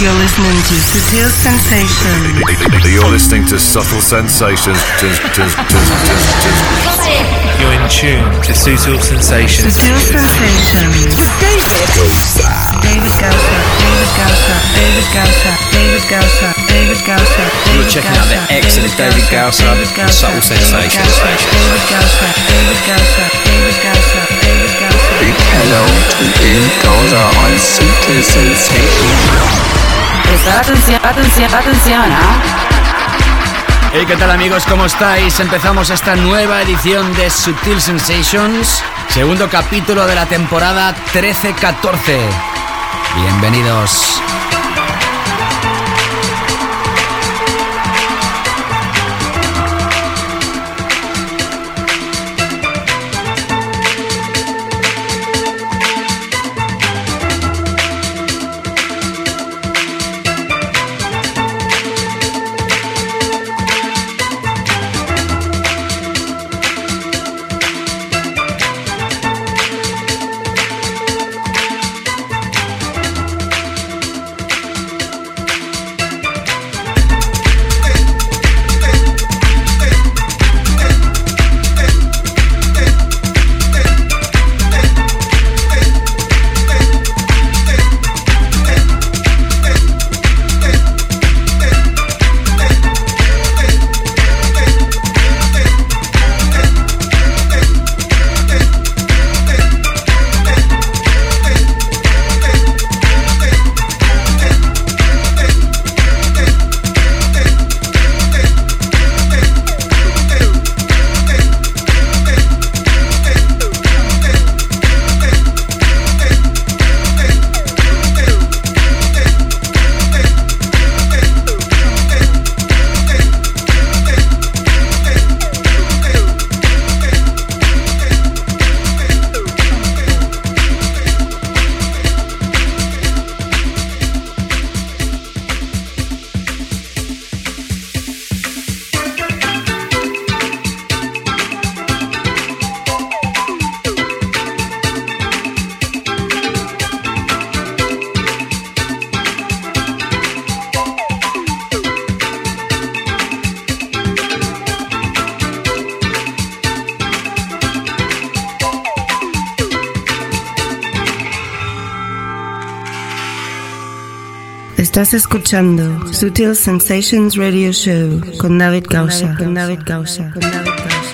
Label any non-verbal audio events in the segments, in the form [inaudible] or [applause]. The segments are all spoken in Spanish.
You're listening to Subtle Sensations. You're listening to Subtle Sensations. You're in tune to Subtle Sensations. Subtle Sensations. With David Gausa. David Gausa. David Gausa. David Gausa. David Gausa. David Gausa. You're checking out the excellent David Gausa and Subtle Sensations. David Gausa. David Gausa. David Gausa. ¿Ah? Hey, ¿qué tal amigos? ¿Cómo estáis? Empezamos esta nueva edición de Subtil Sensations, segundo capítulo de la temporada 13-14. Bienvenidos. Estás escuchando Sutil Sensations Radio Show con David Gausa. Con David Gausa. Con David Gausa.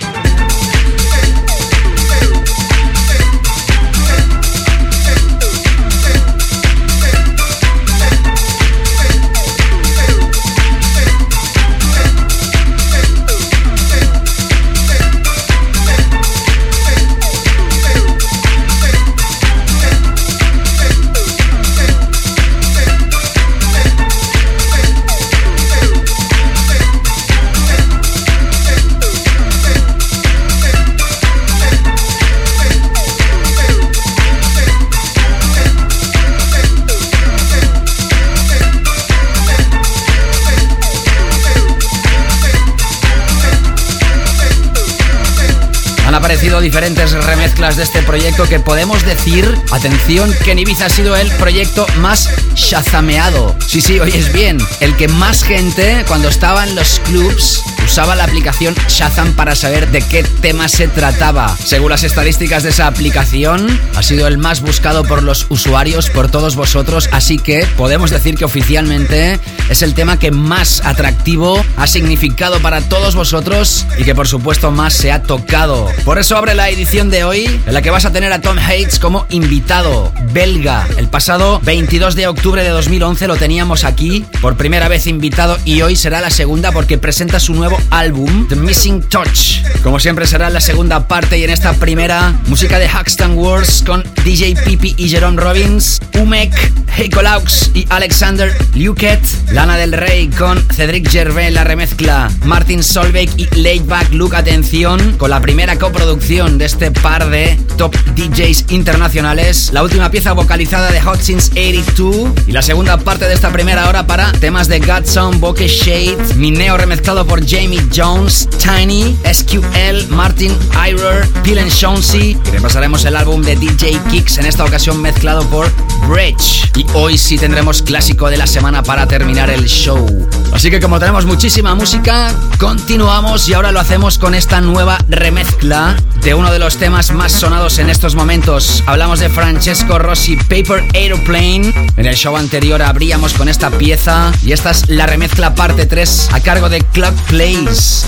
De este proyecto que podemos decir, atención, que en Ibiza ha sido el proyecto más shazameado. Sí, sí, oyes bien, el que más gente cuando estaba en los clubs usaba la aplicación Shazam para saber de qué tema se trataba. Según las estadísticas de esa aplicación, ha sido el más buscado por los usuarios, por todos vosotros, así que podemos decir que oficialmente es el tema que más atractivo ha significado para todos vosotros y que por supuesto más se ha tocado. Por eso abre la edición de hoy en la que vas a tener a Tom Hates como invitado belga. El pasado 22 de octubre de 2011 lo teníamos aquí por primera vez invitado y hoy será la segunda porque presenta su nuevo álbum The Missing Touch. Como siempre será la segunda parte y en esta primera música de Haxton Wars con DJ Pipi y Jerome Robbins, Umek, Heiko Laux y Alexander Luquet, Lana del Rey con Cedric Gervais la remezcla, Martin Solveig y Laidback Luke atención con la primera coproducción de este par de top DJs internacionales, la última pieza vocalizada de Hot Since 82 y la segunda parte de esta primera hora para temas de Godson, Bokeh Shade, Mineo remezclado por Jamie Jones, Tiny, SQL, Martin Irer, Pilen Shonsey y repasaremos el álbum de DJ Kicks en esta ocasión mezclado por Bridge. Y hoy sí tendremos clásico de la semana para terminar el show. Así que como tenemos muchísima música, continuamos y ahora lo hacemos con esta nueva remezcla de uno de los temas más sonados en estos momentos. Hablamos de Francesco Rossi Paper Aeroplane. En el show anterior abríamos con esta pieza y esta es la remezcla parte 3 a cargo de Club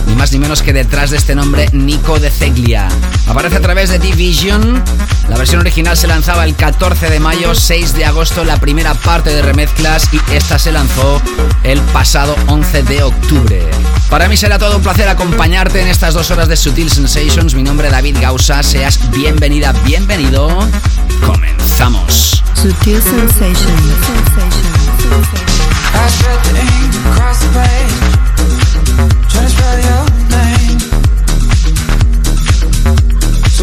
Ni más ni menos que detrás de este nombre Nico de Ceglia. Aparece a través de Division. La versión original se lanzaba el 14 de mayo, 6 de agosto la primera parte de remezclas y esta se lanzó el pasado 11 de octubre. Para mí será todo un placer acompañarte en estas dos horas de Sutil Sensations. Mi nombre es David Gausa. Seas bienvenida, bienvenido. Comenzamos. Sutil Sensations. So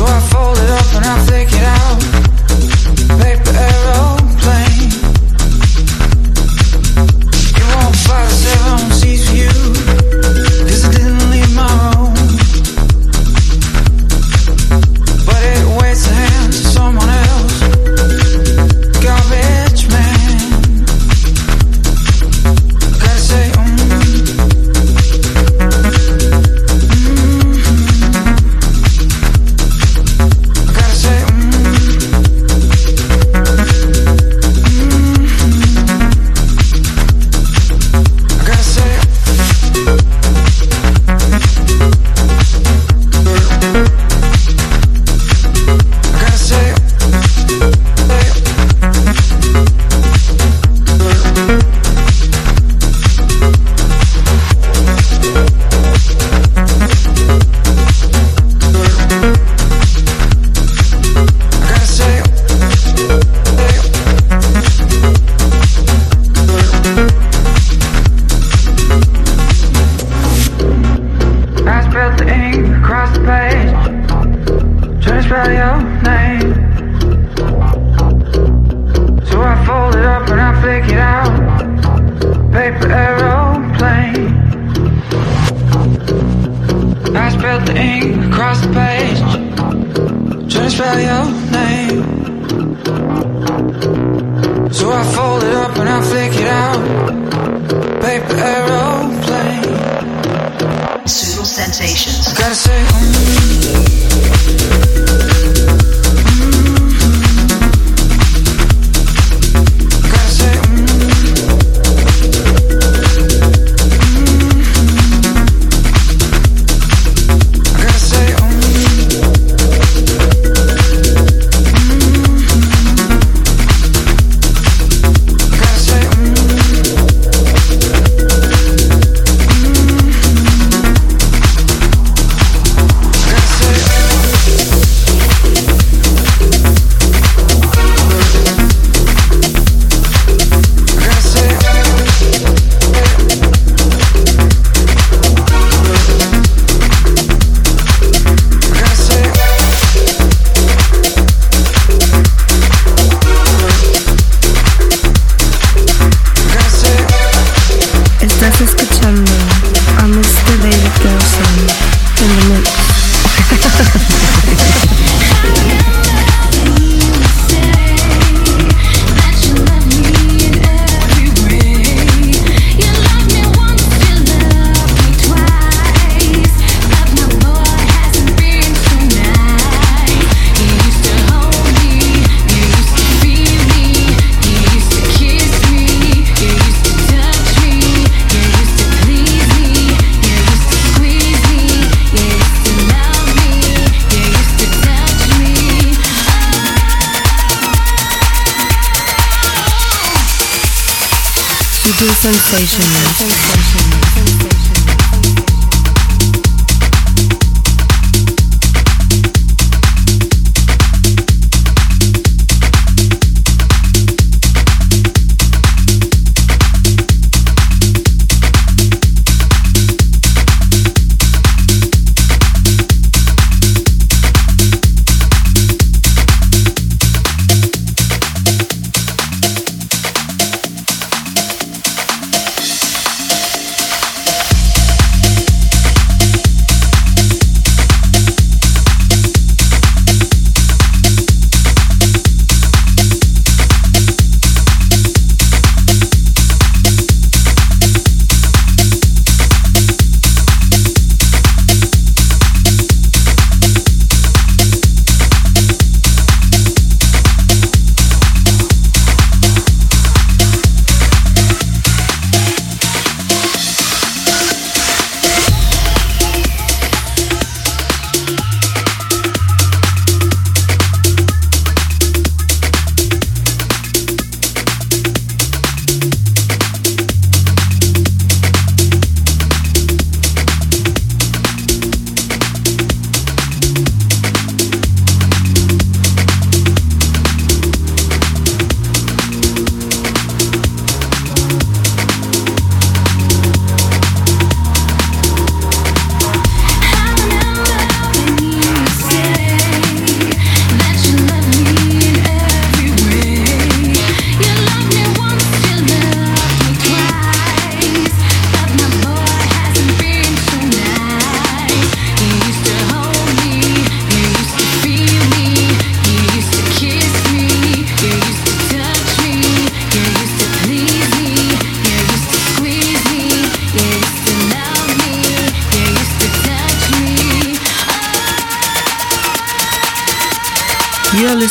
I fold it up and I take it out. Sensations.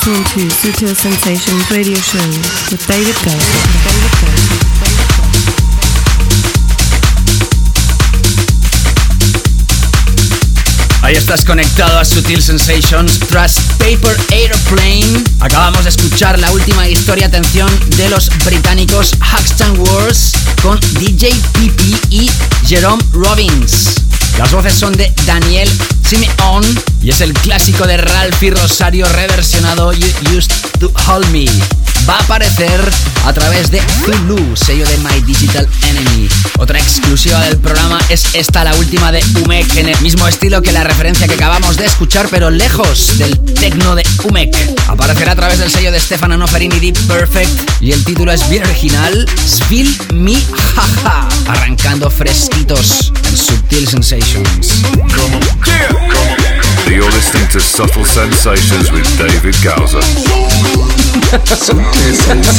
To Sutil Sensations Radio Show. Ahí estás conectado a Sutil Sensations tras Paper Airplane. Acabamos de escuchar la última historia, atención, de los británicos Haxton Wars con DJ PP y Jerome Robbins. Las voces son de Daniel Simeon y es el clásico de Ralphie Rosario reversionado You Used to Hold Me va a aparecer a través de Hulu, sello de My Digital Enemy. Otra exclusiva del programa es esta, la última de Umek, en el mismo estilo que la referencia que acabamos de escuchar, pero lejos del tecno de Umek. Aparecerá a través del sello de Stefano Noferini Deep Perfect y el título es bien original, Spill Me Jaja, arrancando fresquitos en Subtil Sensations. You're listening to Subtle Sensations with David Gowser. Subtle Sensations.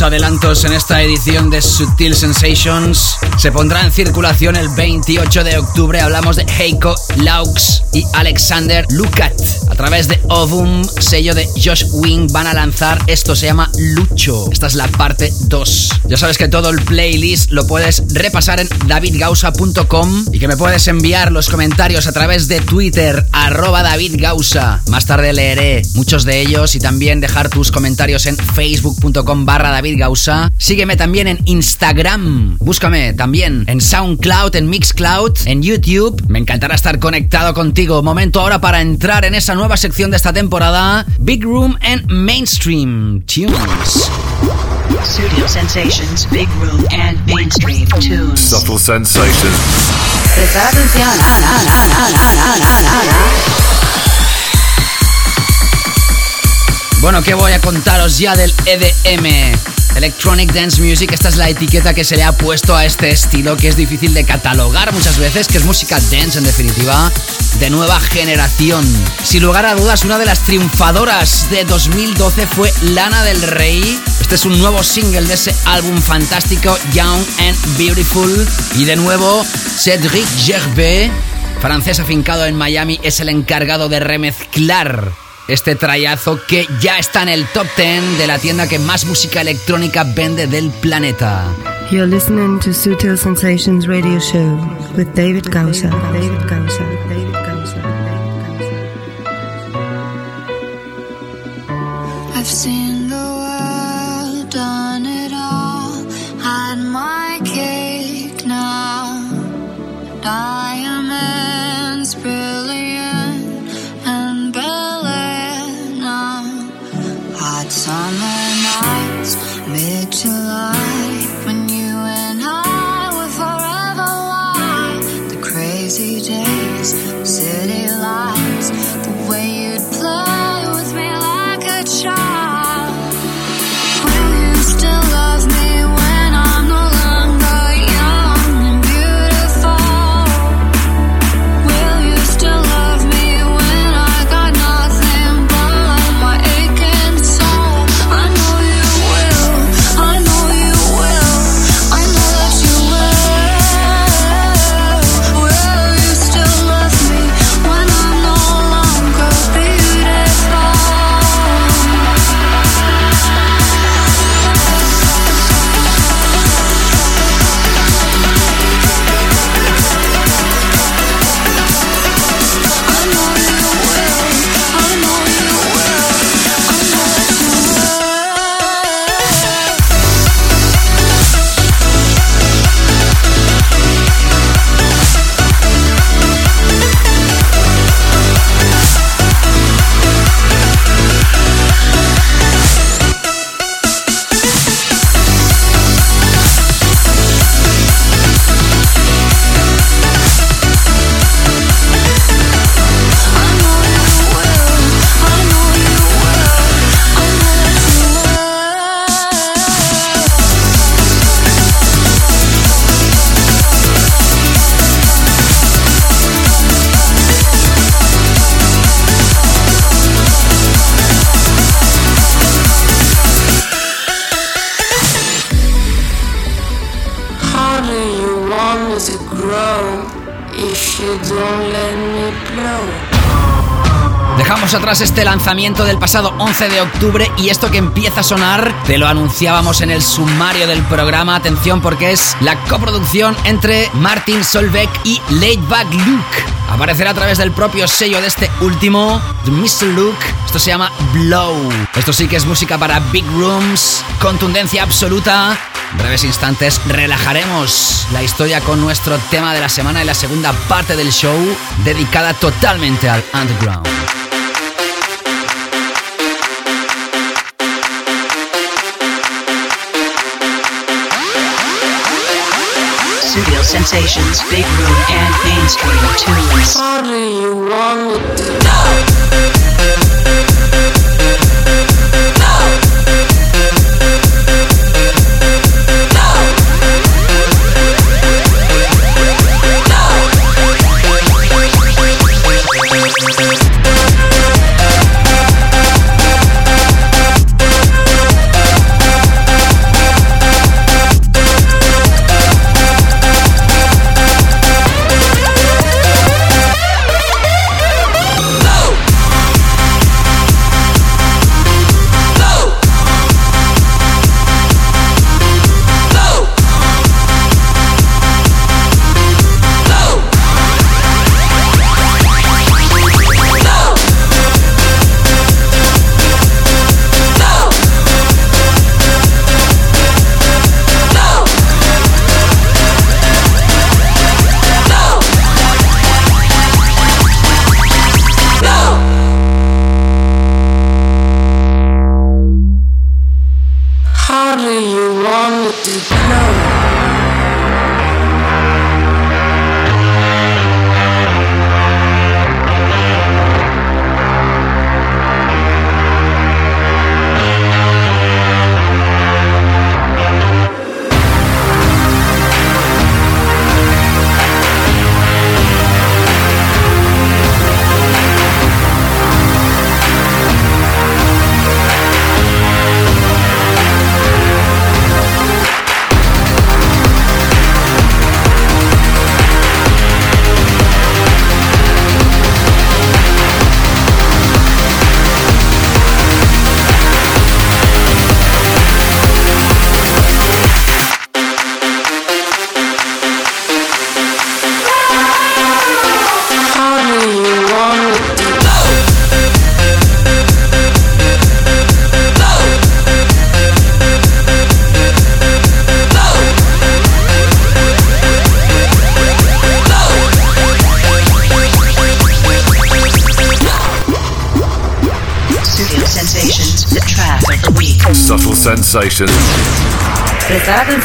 Adelantos en esta edición de Sutil Sensations se pondrá en circulación el 28 de octubre. Hablamos de Heiko Laux y Alexander Lukat. A través de Ovum, sello de Josh Wing, van a lanzar esto, se llama Lucho. Esta es la parte 2. Ya sabes que todo el playlist lo puedes repasar en davidgausa.com y que me puedes enviar los comentarios a través de Twitter, arroba davidgausa. Más tarde leeré muchos de ellos y también dejar tus comentarios en facebook.com barra davidgausa. Sígueme también en Instagram. Búscame también en SoundCloud, en Mixcloud, en YouTube. Me encantará estar conectado contigo. Momento ahora para entrar en esa nueva nueva sección de esta temporada, Big Room and Mainstream Tunes. Studio Sensations, Big Room and Mainstream Tunes. Subtle Sensations. Bueno, ¿qué voy a contaros ya del EDM? Electronic Dance Music, esta es la etiqueta que se le ha puesto a este estilo que es difícil de catalogar muchas veces, que es música dance en definitiva, de nueva generación. Sin lugar a dudas, una de las triunfadoras de 2012 fue Lana del Rey. Este es un nuevo single de ese álbum fantástico Young and Beautiful. Y de nuevo, Cedric Gervais, francés afincado en Miami, es el encargado de remezclar este trayazo que ya está en el top 10 de la tienda que más música electrónica vende del planeta. You're listening to Sutil Sensations Radio Show with David Gausa. David Gausa. David Gausa. I've seen the world, done it all, had my cake now. Dejamos atrás este lanzamiento del pasado 11 de octubre y esto que empieza a sonar te lo anunciábamos en el sumario del programa. Atención porque es la coproducción entre Martin Solveig y Laidback Luke. Aparecerá a través del propio sello de este último, The Mr. Luke. Esto se llama Blow. Esto sí que es música para Big Rooms, contundencia absoluta. En breves instantes relajaremos la historia con nuestro tema de la semana y la segunda parte del show dedicada totalmente al underground. Studio Sensations, Big Room and Mainstream Tunes. How do you want me to How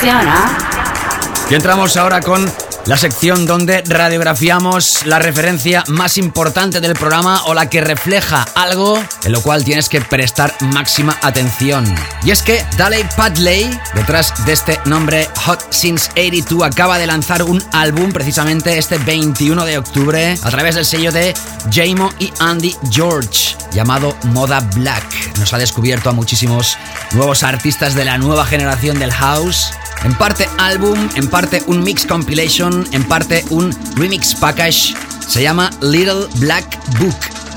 Atención, ¿ah? Y entramos ahora con la sección donde radiografiamos la referencia más importante del programa o la que refleja algo en lo cual tienes que prestar máxima atención. Y es que Daley Padley, detrás de este nombre Hot Since 82, acaba de lanzar un álbum precisamente este 21 de octubre a través del sello de Jamo y Andy George llamado Moda Black. Nos ha descubierto a muchísimos nuevos artistas de la nueva generación del house en parte álbum, en parte un mix compilation, en parte un remix package. Se llama Little Black Book.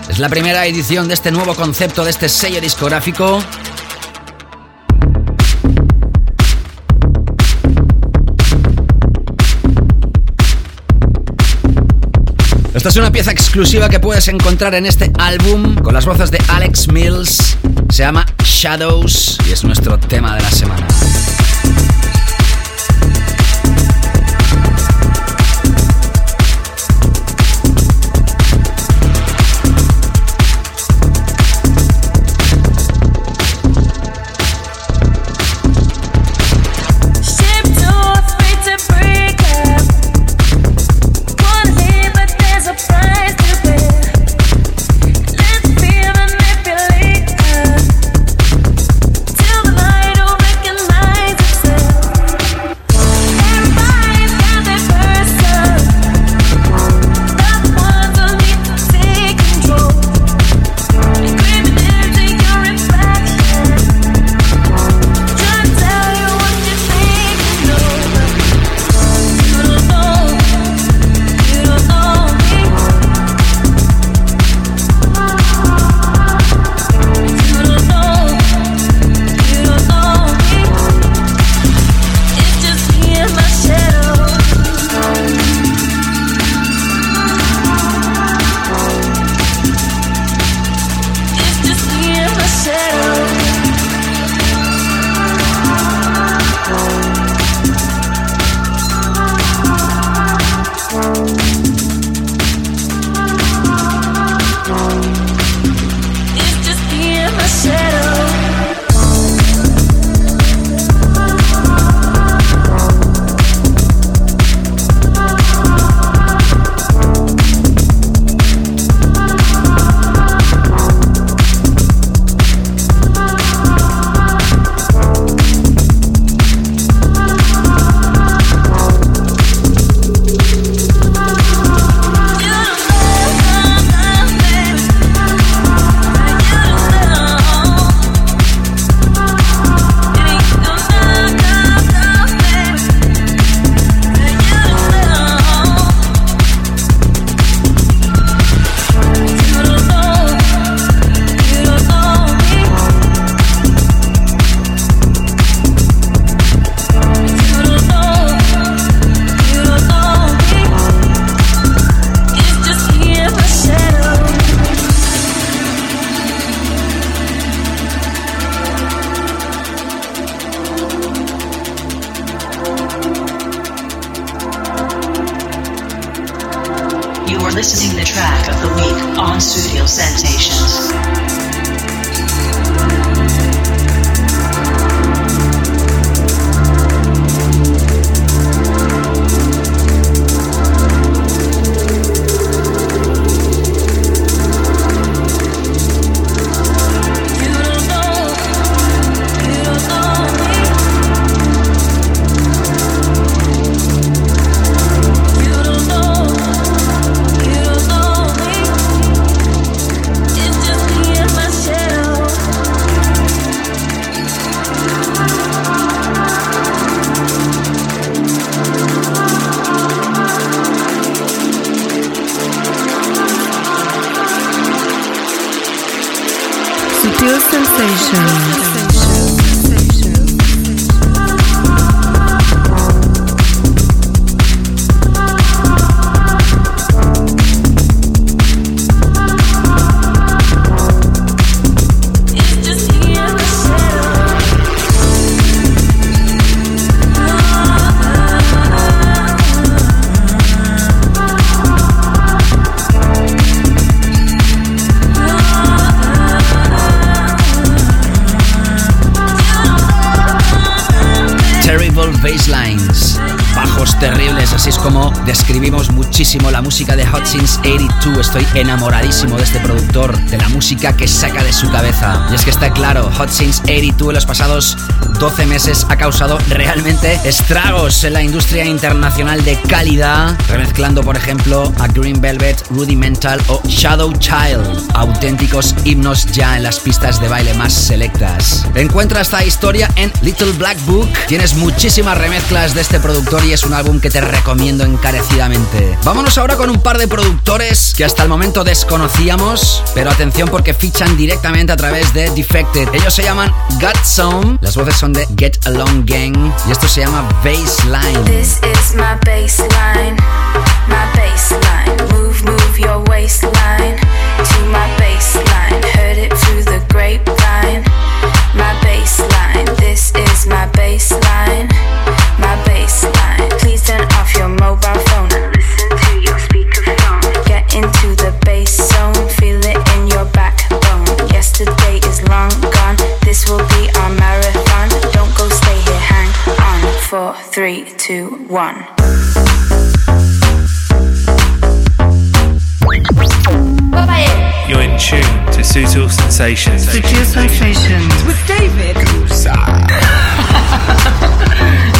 Es la primera edición de este nuevo concepto, de este sello discográfico. Esta es una pieza exclusiva que puedes encontrar en este álbum con las voces de Alex Mills. Se llama Shadows y es nuestro tema de la semana. Describimos muchísimo la música de Hot Since 82. Estoy enamoradísimo de este productor, de la música que saca de su cabeza. Y es que está claro, Hot Since 82 en los pasados 12 meses ha causado realmente estragos en la industria internacional de calidad, remezclando por ejemplo a Green Velvet, Rudimental o Shadow Child, auténticos himnos ya en las pistas de baile más selectas. Encuentra esta historia en Little Black Book. Tienes muchísimas remezclas de este productor y es un álbum que te recomiendo encarecidamente Vámonos ahora con un par de productores que hasta el momento desconocíamos, pero atención porque fichan directamente a través de Defected. Ellos se llaman Gut Zone, las voces son de Get Along Gang y esto se llama Baseline. This is my baseline, my baseline. Move, move your waistline to my baseline. Heard it through the grapevine. My baseline, this is my baseline, three, two, one. You're in tune to Sutil Sensations. Sutil Sensations with David [laughs]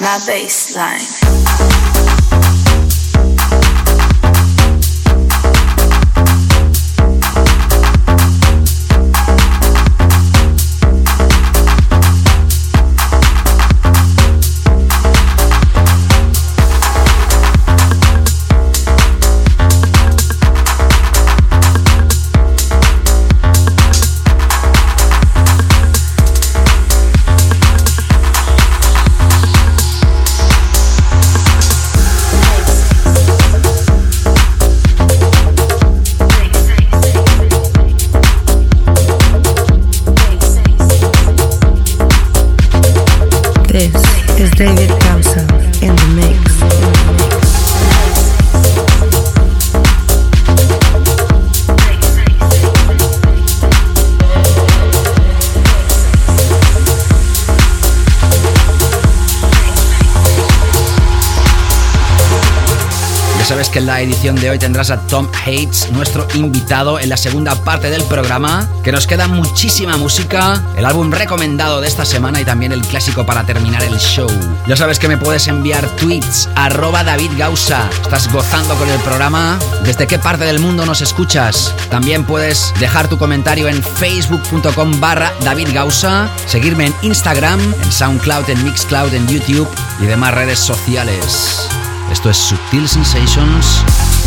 my baseline. David Causa in the mix. En la edición de hoy tendrás a Tom Hates, nuestro invitado en la segunda parte del programa, que nos queda muchísima música, el álbum recomendado de esta semana y también el clásico para terminar el show. Ya sabes que me puedes enviar tweets, arroba David Gausa. ¿Estás gozando con el programa? ¿Desde qué parte del mundo nos escuchas? También puedes dejar tu comentario en facebook.com barra David Gausa, seguirme en Instagram, en SoundCloud, en Mixcloud, en YouTube y demás redes sociales. Esto es Subtil Sensations.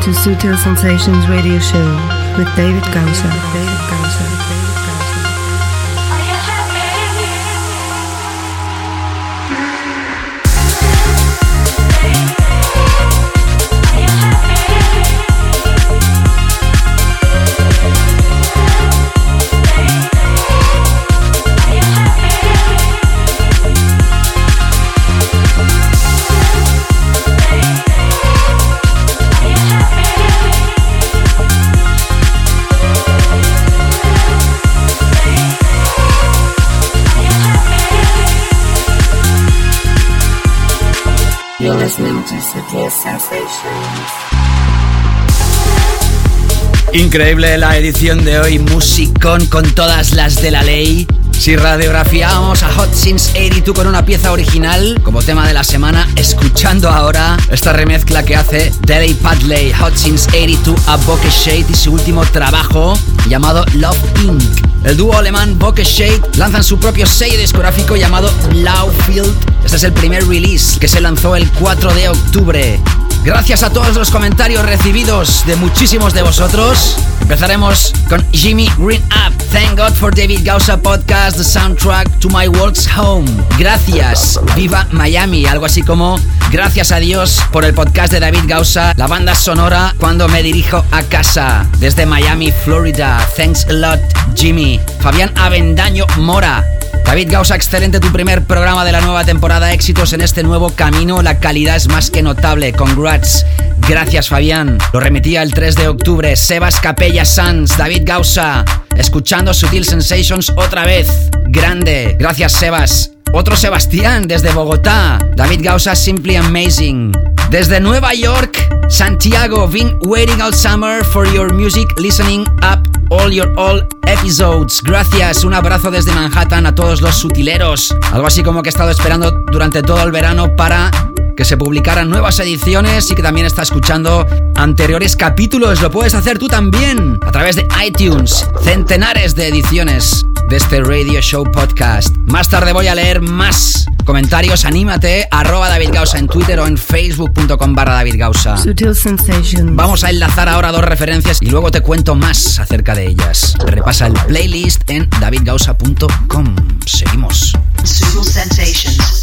To Sutil Sensations Radio Show with David Gausa. Increíble la edición de hoy, musicón con todas las de la ley. Si radiografiamos a Hot Since 82 con una pieza original como tema de la semana, escuchando ahora esta remezcla que hace Delay Padley, Hot Since 82 a Bokeh Shade y su último trabajo llamado Love Inc. El dúo alemán Bokeh Shade lanzan su propio sello discográfico llamado Lowfield. Este es el primer release que se lanzó el 4 de octubre. Gracias a todos los comentarios recibidos de muchísimos de vosotros. Empezaremos con Jimmy Green Up. Thank God for David Gausa Podcast, the soundtrack to my walks home. Gracias. Viva Miami. Algo así como gracias a Dios por el podcast de David Gausa, la banda sonora cuando me dirijo a casa desde Miami, Florida. Thanks a lot, Jimmy. Fabián Avendaño Mora. David Gausa, excelente tu primer programa de la nueva temporada. Éxitos en este nuevo camino. La calidad es más que notable. Congrats. Gracias, Fabián. Lo remitía el 3 de octubre. Sebas Capella Sanz, David Gausa. Escuchando Sutil Sensations otra vez. Grande. Gracias, Sebas. Otro Sebastián desde Bogotá. David Gausa, Simply Amazing. Desde Nueva York, Santiago, been waiting all summer for your music, listening up all your all episodes. Gracias, un abrazo desde Manhattan a todos los sutileros. Algo así como que he estado esperando durante todo el verano para que se publicaran nuevas ediciones y que también está escuchando anteriores capítulos. Lo puedes hacer tú también a través de iTunes. Centenares de ediciones de este Radio Show Podcast. Más tarde voy a leer más comentarios. Anímate, arroba David Gausa en Twitter o en facebook.com barra David Gausa. Vamos a enlazar ahora dos referencias y luego te cuento más acerca de ellas. Repasa el playlist en davidgausa.com. Seguimos. Sensations.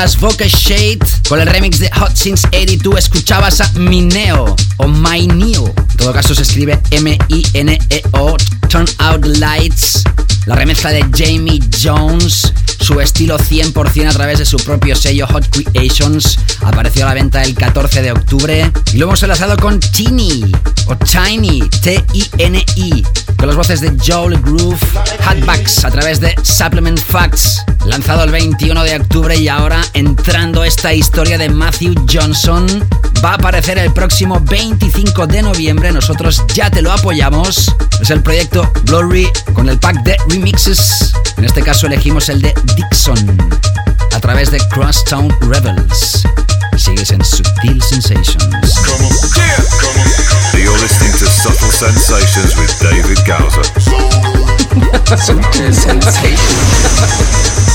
Tras Vocal Shade. Con el remix de Hot Since 82 escuchabas a Mineo o Maineo. En todo caso se escribe M-I-N-E-O. Turn Out Lights. La remezcla de Jamie Jones. Su estilo 100% a través de su propio sello Hot Creations. Apareció a la venta el 14 de octubre. Y lo hemos enlazado con Tini o Tiny. T-I-N-I. Con las voces de Joel Groove. Hatbacks a través de Supplement Facts. Lanzado el 21 de octubre y ahora entrando esta historia de Matthew Johnson. Va a aparecer el próximo 25 de noviembre. Nosotros ya te lo apoyamos. Es el proyecto Glory con el pack de remixes. En este caso elegimos el de Dixon a través de Crosstown Rebels. Sigues en Subtle Sensations. You're listening to Subtle Sensations with David Gowser. [laughs] Subtle Sensations.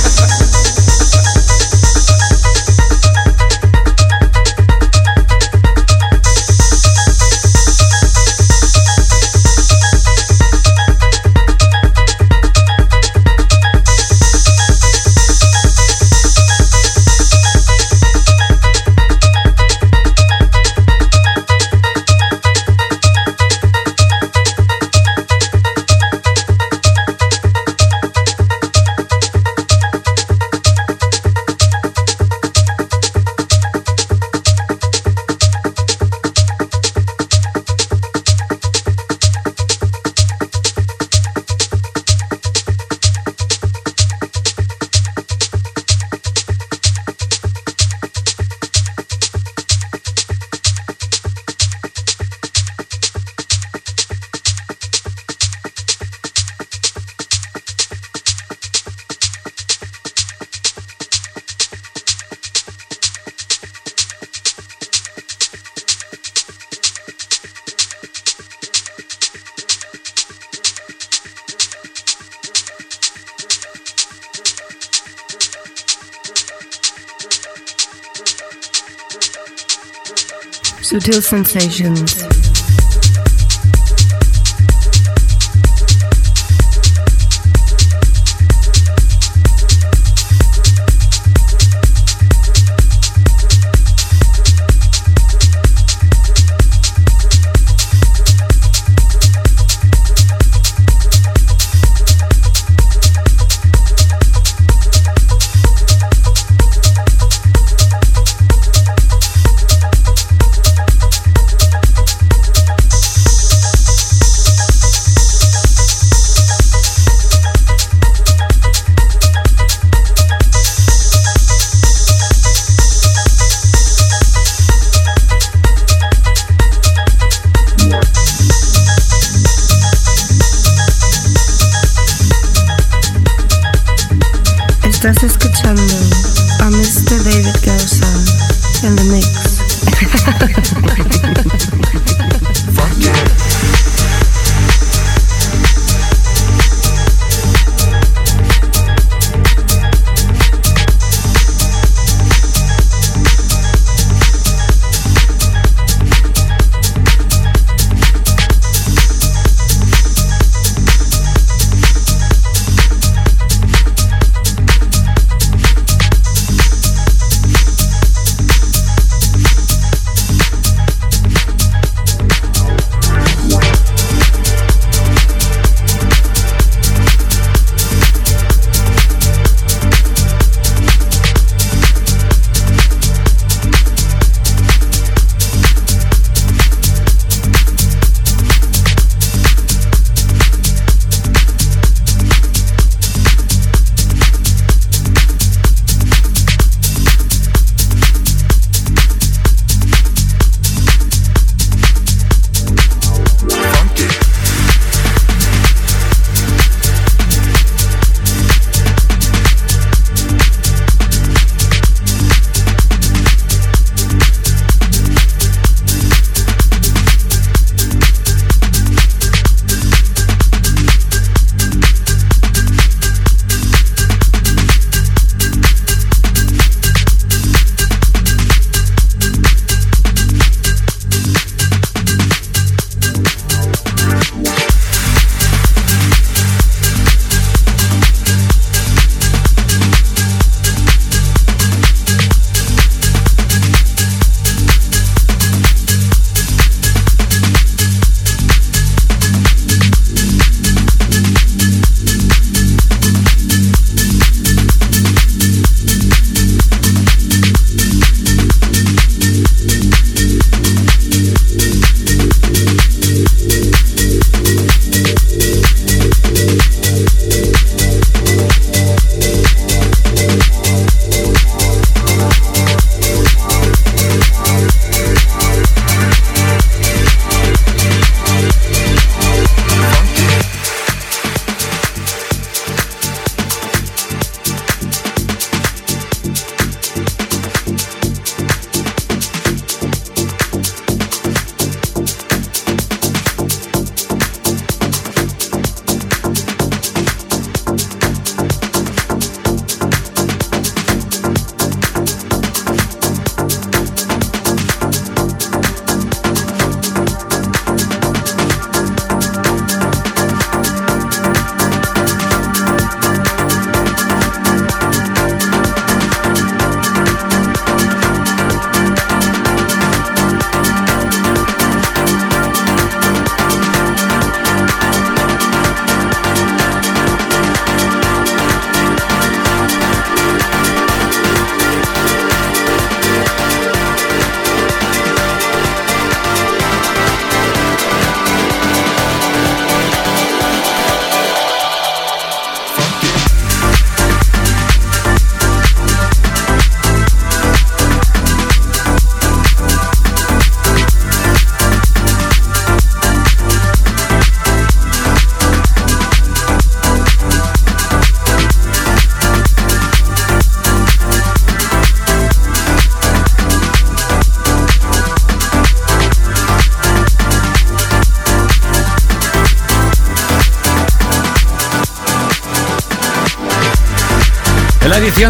Sutil Sensations.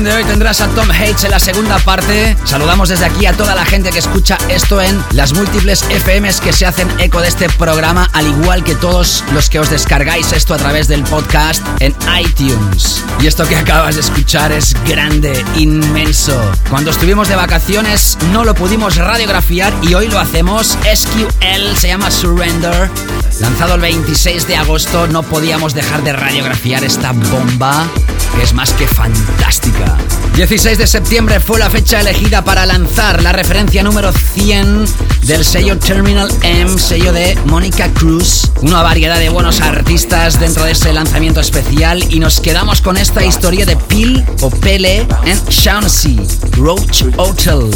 De hoy tendrás a Tom Hates en la segunda parte. Saludamos desde aquí a toda la gente que escucha esto en las múltiples FMs que se hacen eco de este programa, al igual que todos los que os descargáis esto a través del podcast en iTunes. Y esto que acabas de escuchar es grande, inmenso. Cuando estuvimos de vacaciones no lo pudimos radiografiar y hoy lo hacemos. SQL se llama Surrender. Lanzado el 26 de agosto, no podíamos dejar de radiografiar esta bomba que es más que fantástica. 16 de septiembre fue la fecha elegida para lanzar la referencia número 100 del sello Terminal M, sello de Mónica Cruz. Una variedad de buenos artistas dentro de ese lanzamiento especial y nos quedamos con esta historia de Peel o Pele en Shaughnessy, Roach Hotel.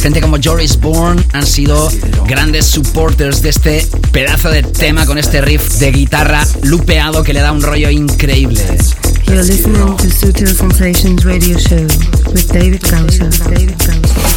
Gente como Joris Bourne han sido grandes supporters de este pedazo de tema con este riff de guitarra lupeado que le da un rollo increíble. You're listening to Sutil Sensations radio show with David Gausser. David Gausser.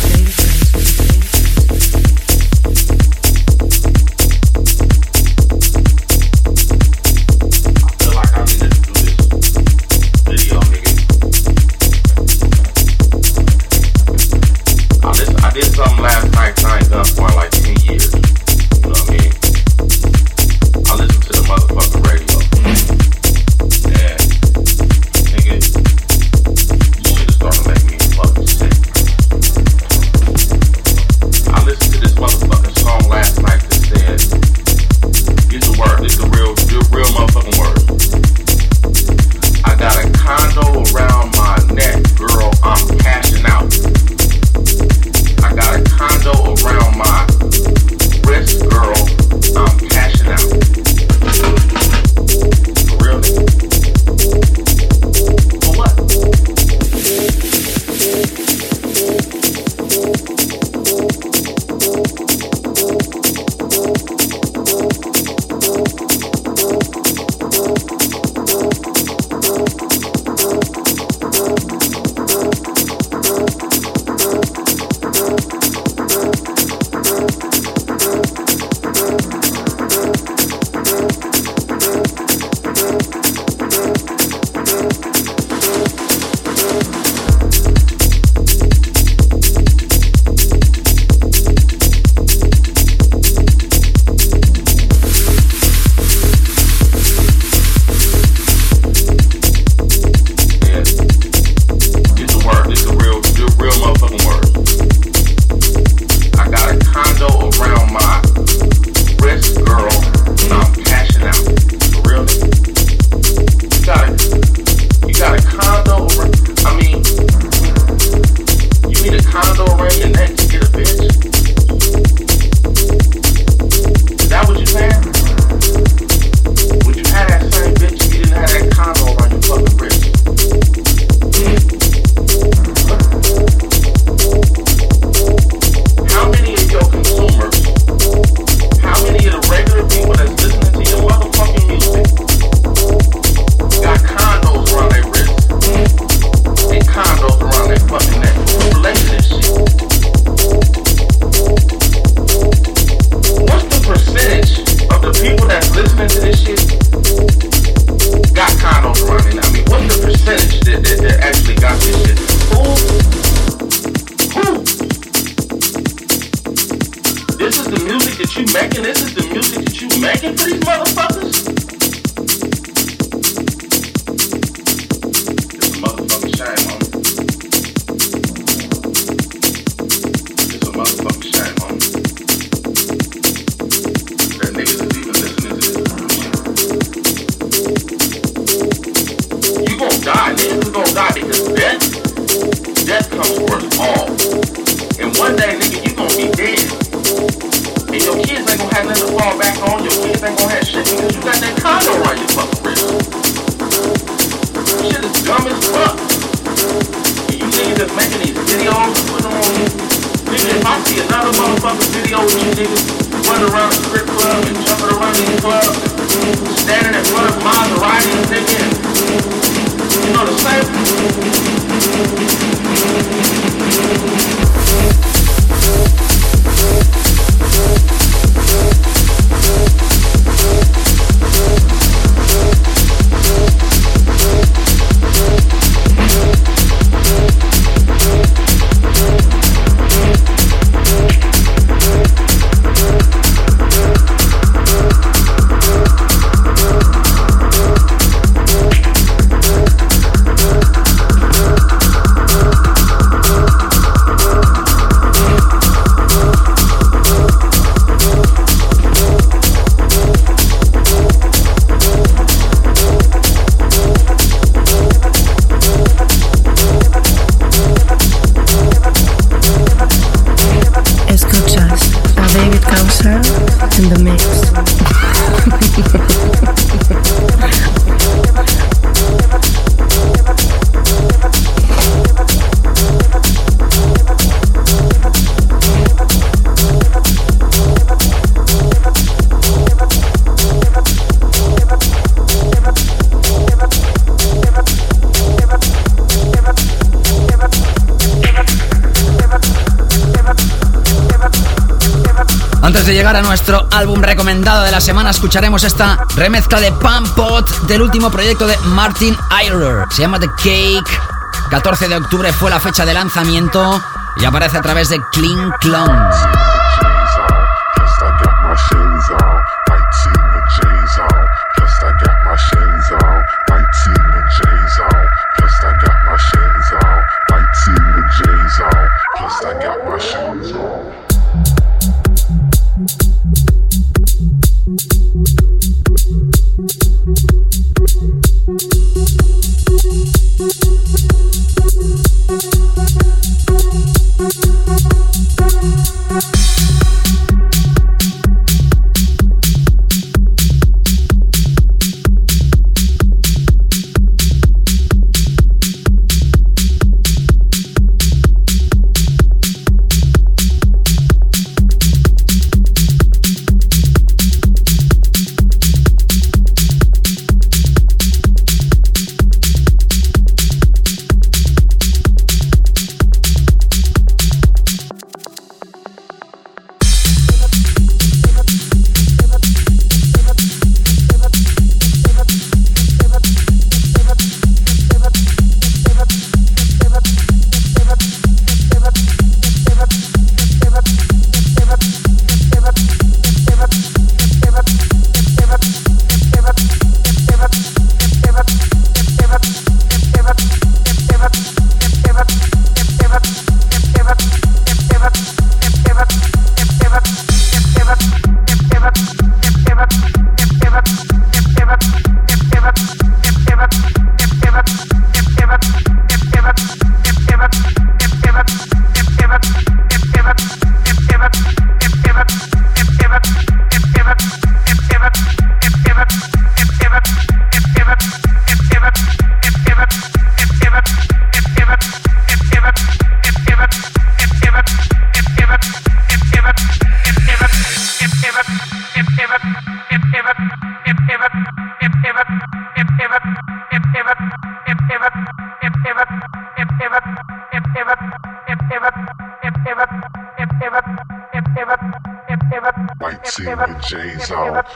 De la semana, escucharemos esta remezcla de Pump Pot del último proyecto de Martin Eiler. Se llama The Cake. 14 de octubre fue la fecha de lanzamiento y aparece a través de Clean Clones.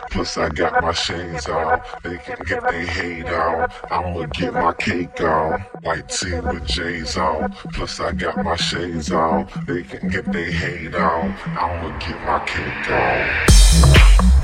Plus I got my shades on. They can get their hate on. I'ma get my cake on. White tee with J's on. Plus I got my shades on. They can get their hate on. I'ma get my cake on.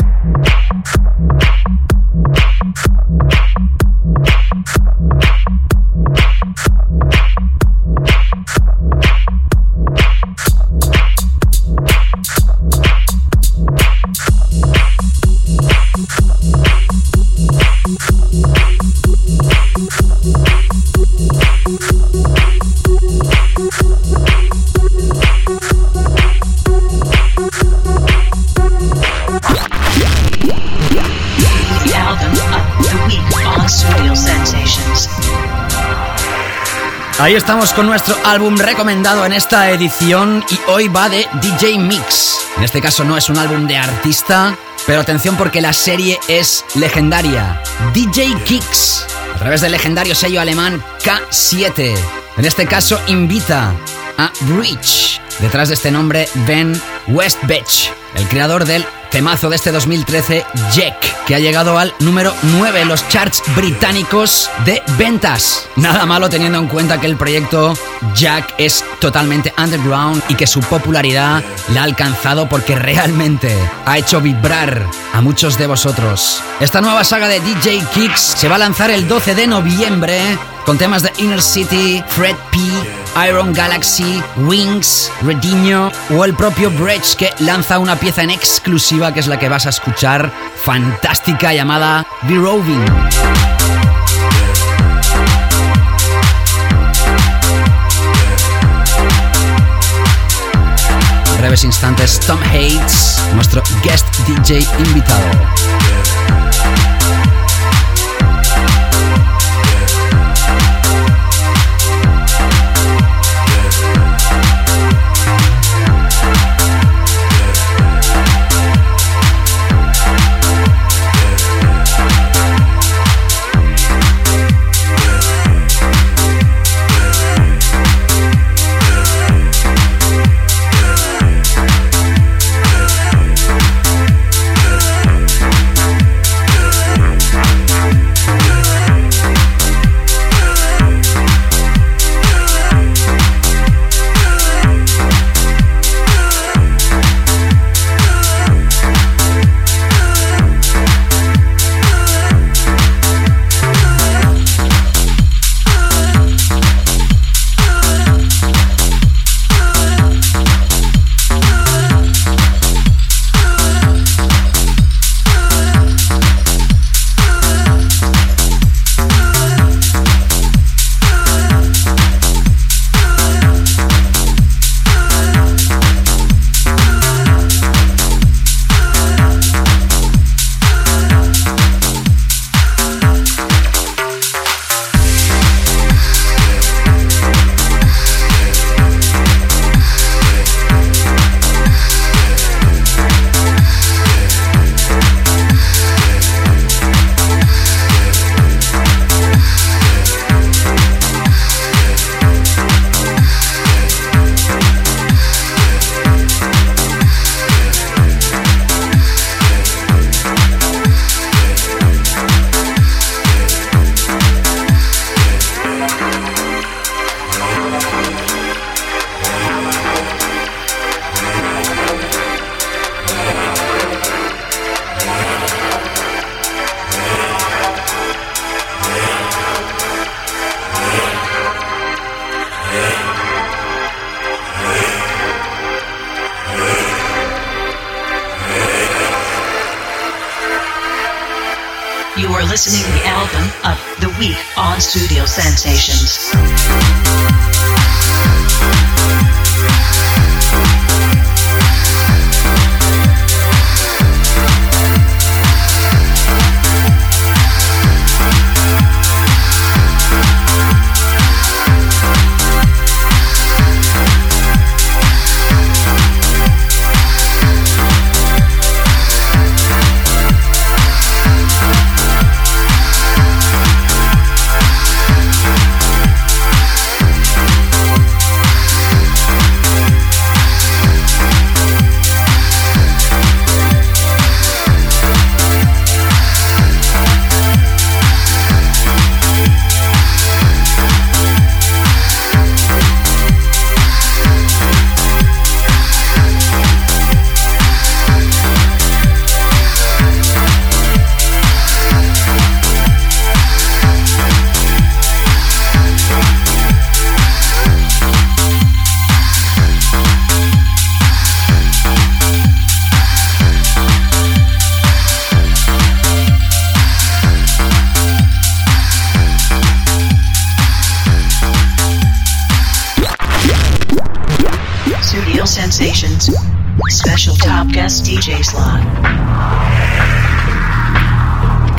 Ahí estamos con nuestro álbum recomendado en esta edición y hoy va de DJ Mix. En este caso no es un álbum de artista, pero atención porque la serie es legendaria. DJ Kicks, a través del legendario sello alemán K7. En este caso invita a Breach. Detrás de este nombre, Ben Westbech, el creador del temazo de este 2013, Jack, que ha llegado al número 9 en los charts británicos de ventas. Nada malo teniendo en cuenta que el proyecto Jack es totalmente underground y que su popularidad la ha alcanzado porque realmente ha hecho vibrar a muchos de vosotros. Esta nueva saga de DJ Kicks se va a lanzar el 12 de noviembre con temas de Inner City, Fred P, Iron Galaxy, Wings, Rediño o el propio Bridge que lanza una pieza en exclusiva que es la que vas a escuchar, fantástica llamada The Roving. breves instantes Tom Hates, nuestro guest DJ invitado.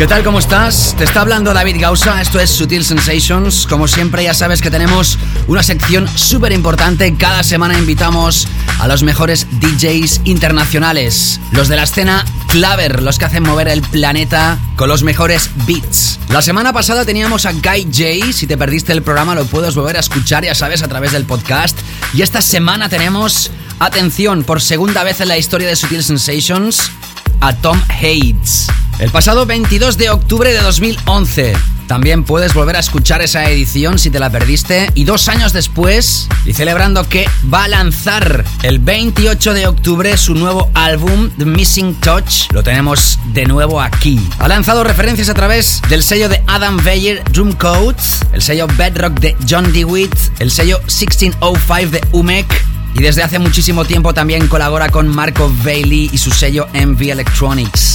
Tal? ¿Cómo estás? Te está hablando David Gausa, esto es Sutil Sensations. Como siempre ya sabes que tenemos una sección súper importante. Cada semana invitamos a los mejores DJs internacionales, los de la escena Claver, los que hacen mover el planeta con los mejores beats. La semana pasada teníamos a Guy J, si te perdiste el programa lo puedes volver a escuchar, ya sabes, a través del podcast. Y esta semana tenemos, atención, por segunda vez en la historia de Sutil Sensations, a Tom Hates. El pasado 22 de octubre de 2011. También puedes volver a escuchar esa edición si te la perdiste. Y dos años después, y celebrando que va a lanzar el 28 de octubre su nuevo álbum, The Missing Touch, lo tenemos de nuevo aquí. Ha lanzado referencias a través del sello de Adam Beyer Drum el sello Bedrock de John DeWitt, el sello 1605 de Umek y desde hace muchísimo tiempo también colabora con Marco Bailey y su sello MV Electronics.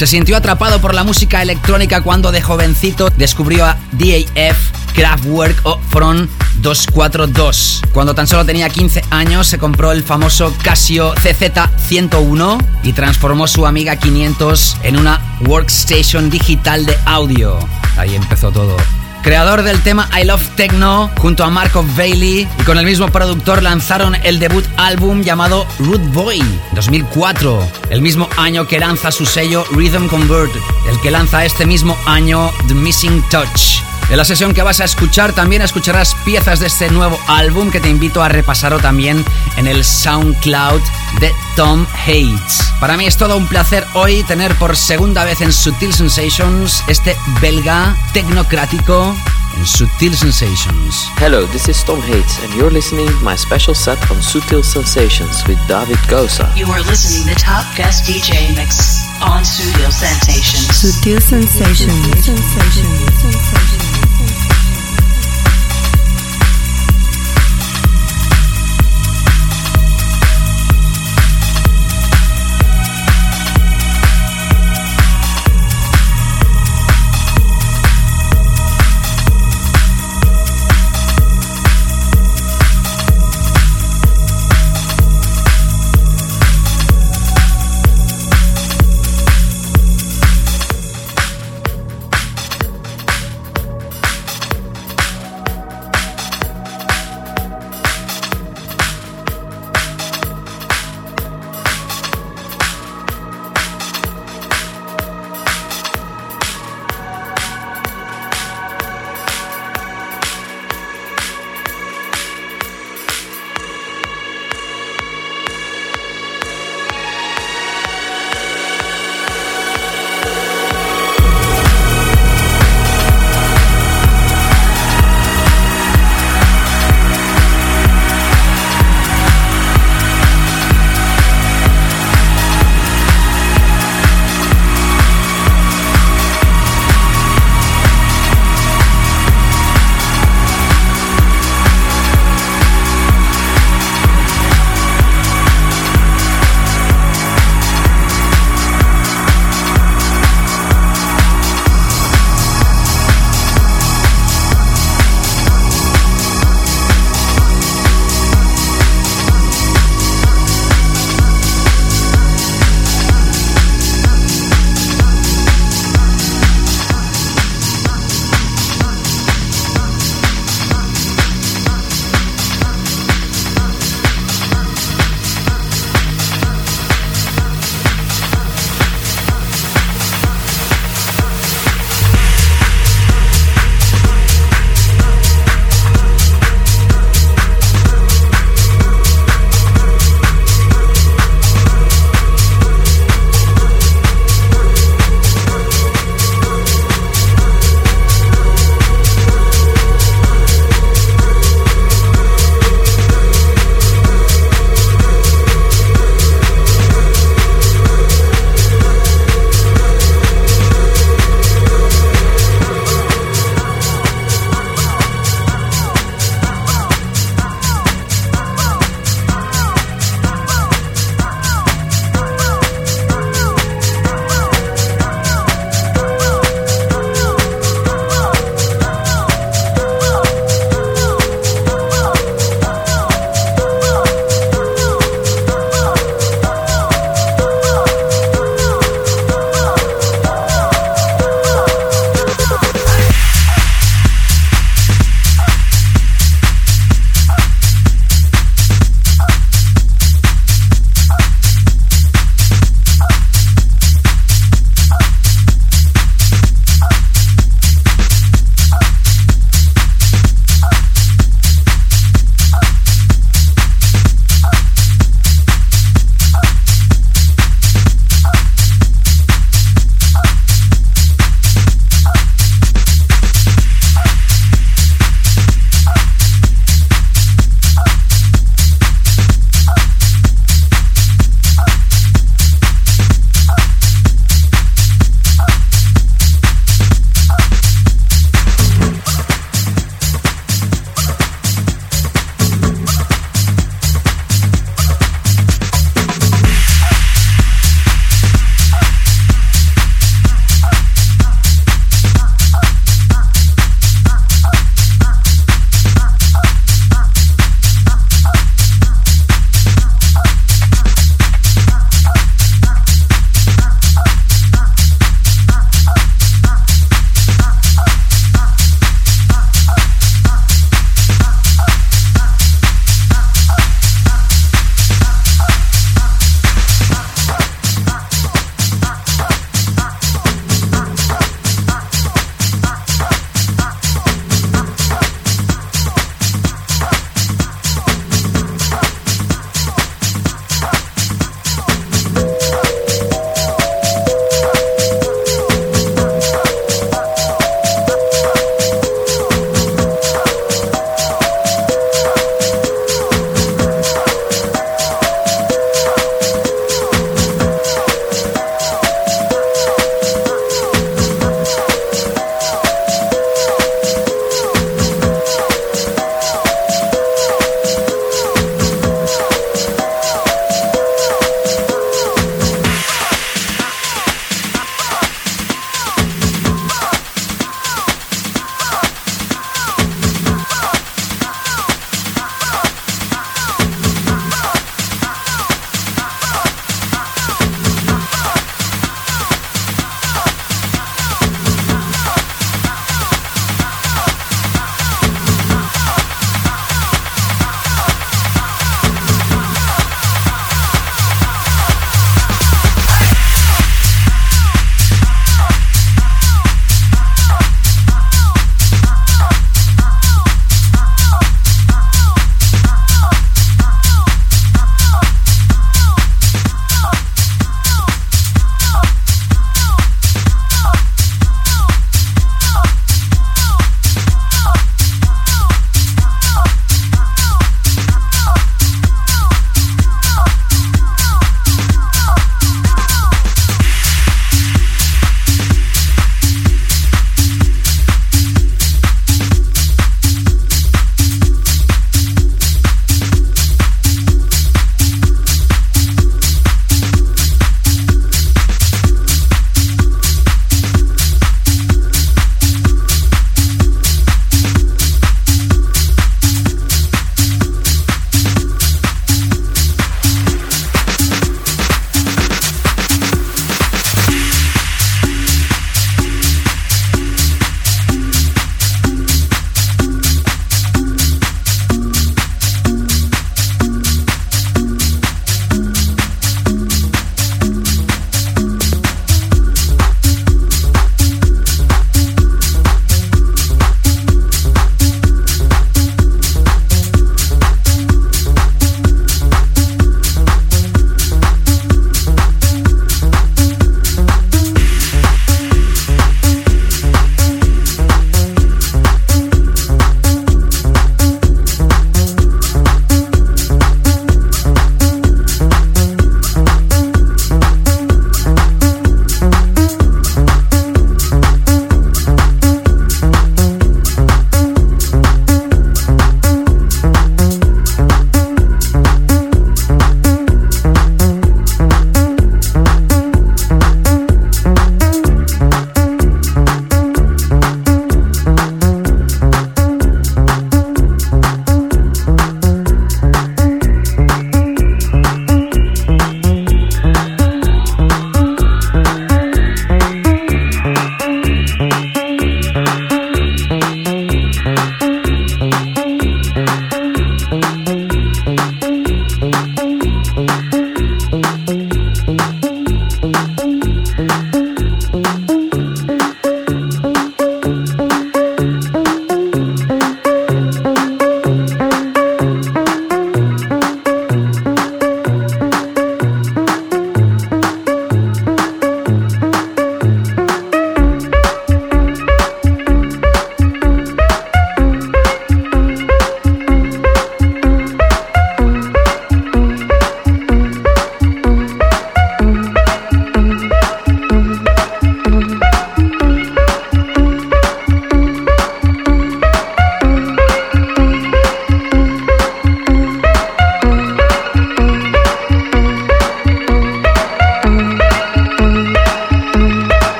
Se sintió atrapado por la música electrónica cuando de jovencito descubrió a DAF, Kraftwerk o Front 242. Cuando tan solo tenía 15 años se compró el famoso Casio CZ101 y transformó su Amiga 500 en una workstation digital de audio. Ahí empezó todo creador del tema I Love Techno, junto a Marco Bailey y con el mismo productor lanzaron el debut álbum llamado Root Boy 2004, el mismo año que lanza su sello Rhythm Convert, el que lanza este mismo año The Missing Touch. En la sesión que vas a escuchar también escucharás piezas de este nuevo álbum que te invito a repasarlo también en el SoundCloud de Tom Hates. Para mí es todo un placer hoy tener por segunda vez en Sutil Sensations este belga tecnocrático en Sutil Sensations. Hello, this is Tom Hates and you're listening to my special set on Sutil Sensations with David Gosa. You are listening to Top Guest DJ Mix on Studio Sensations. Sutil Sensations. Sensations. listening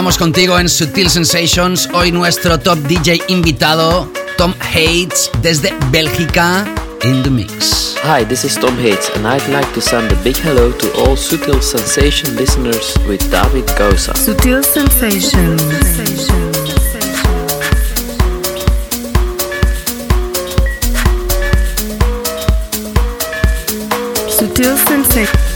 estamos contigo en Sutil Sensations. Hoy nuestro top DJ invitado, Tom Hates, desde Bélgica, in the mix. Hi, this is Tom Hates, and I'd like to send a big hello to all Sutil Sensation listeners with David Gausa. Sutil Sensations. Sutil Sensations.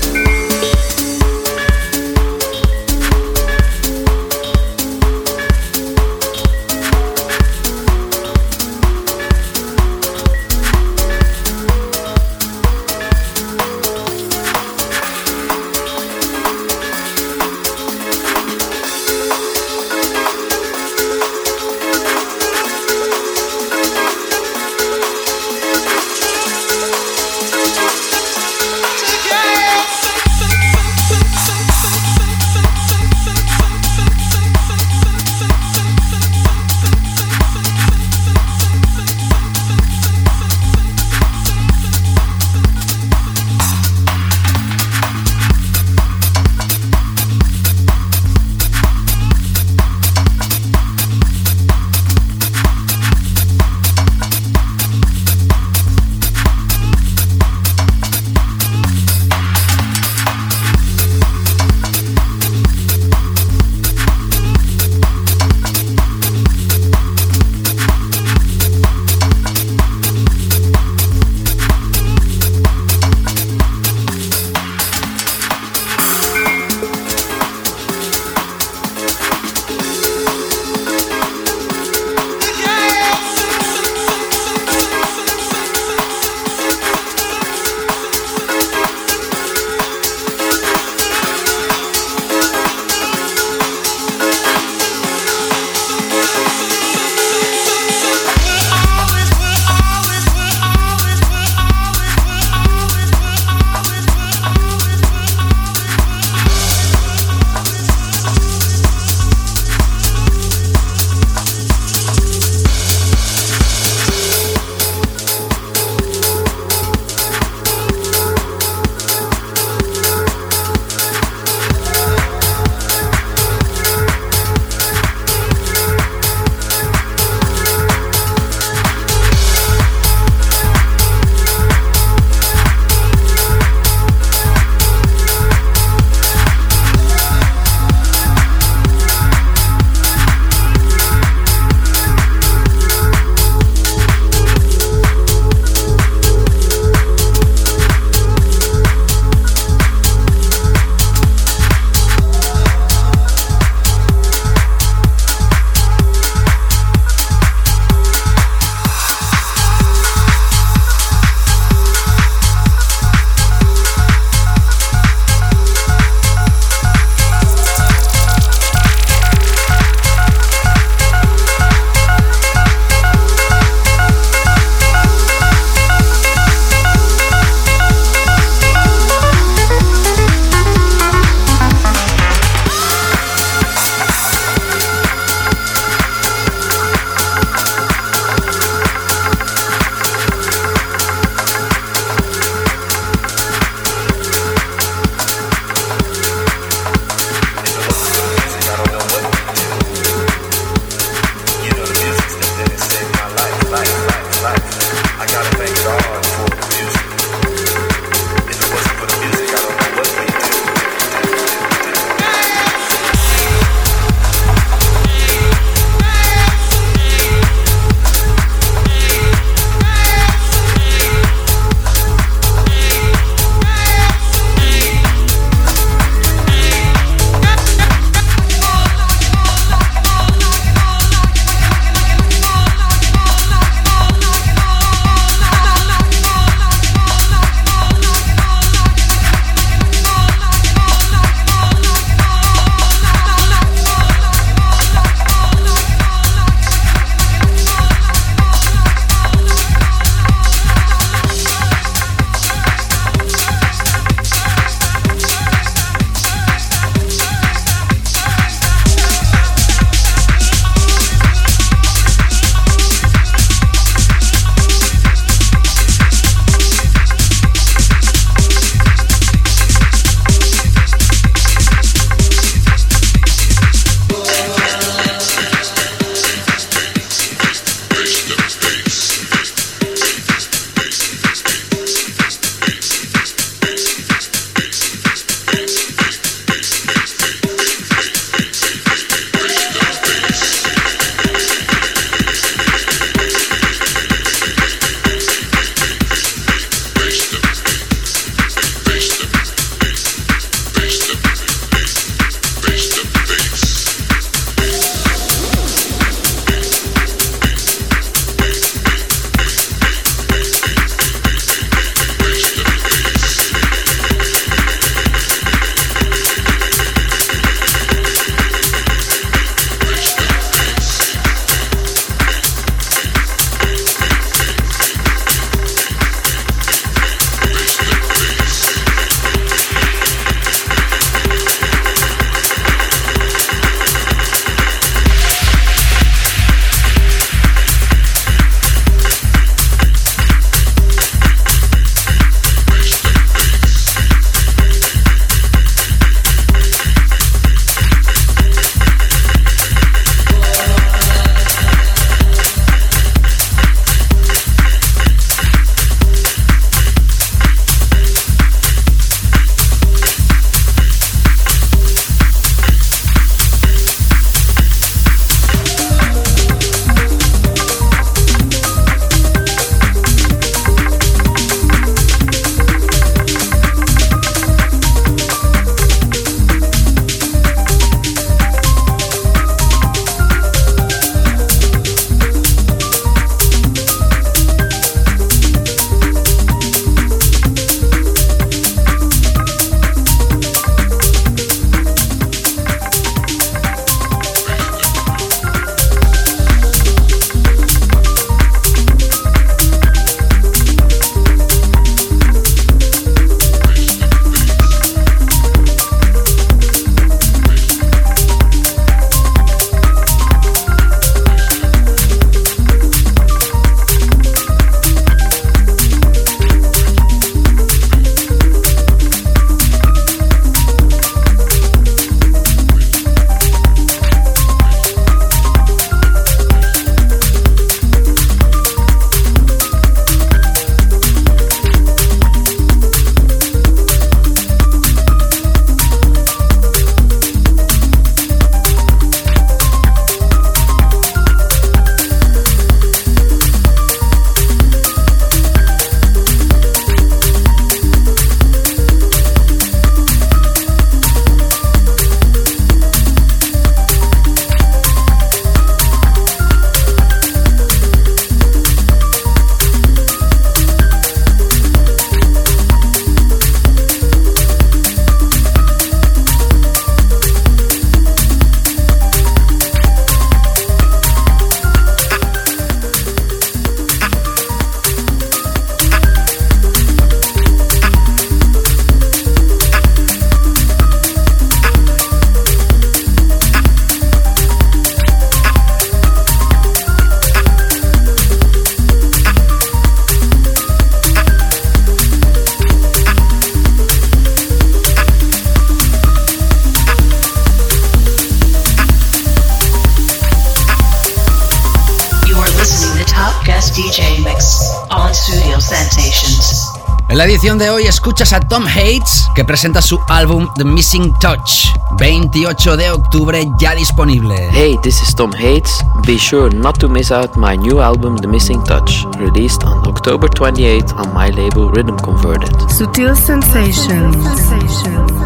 Edición de hoy escuchas a Tom Hates, que presenta su álbum The Missing Touch, 28 de octubre ya disponible. Hey, this is Tom Hates. Be sure not to miss out my new album The Missing Touch, released on October 28th on my label Rhythm Converted. Sutil Sensations. tal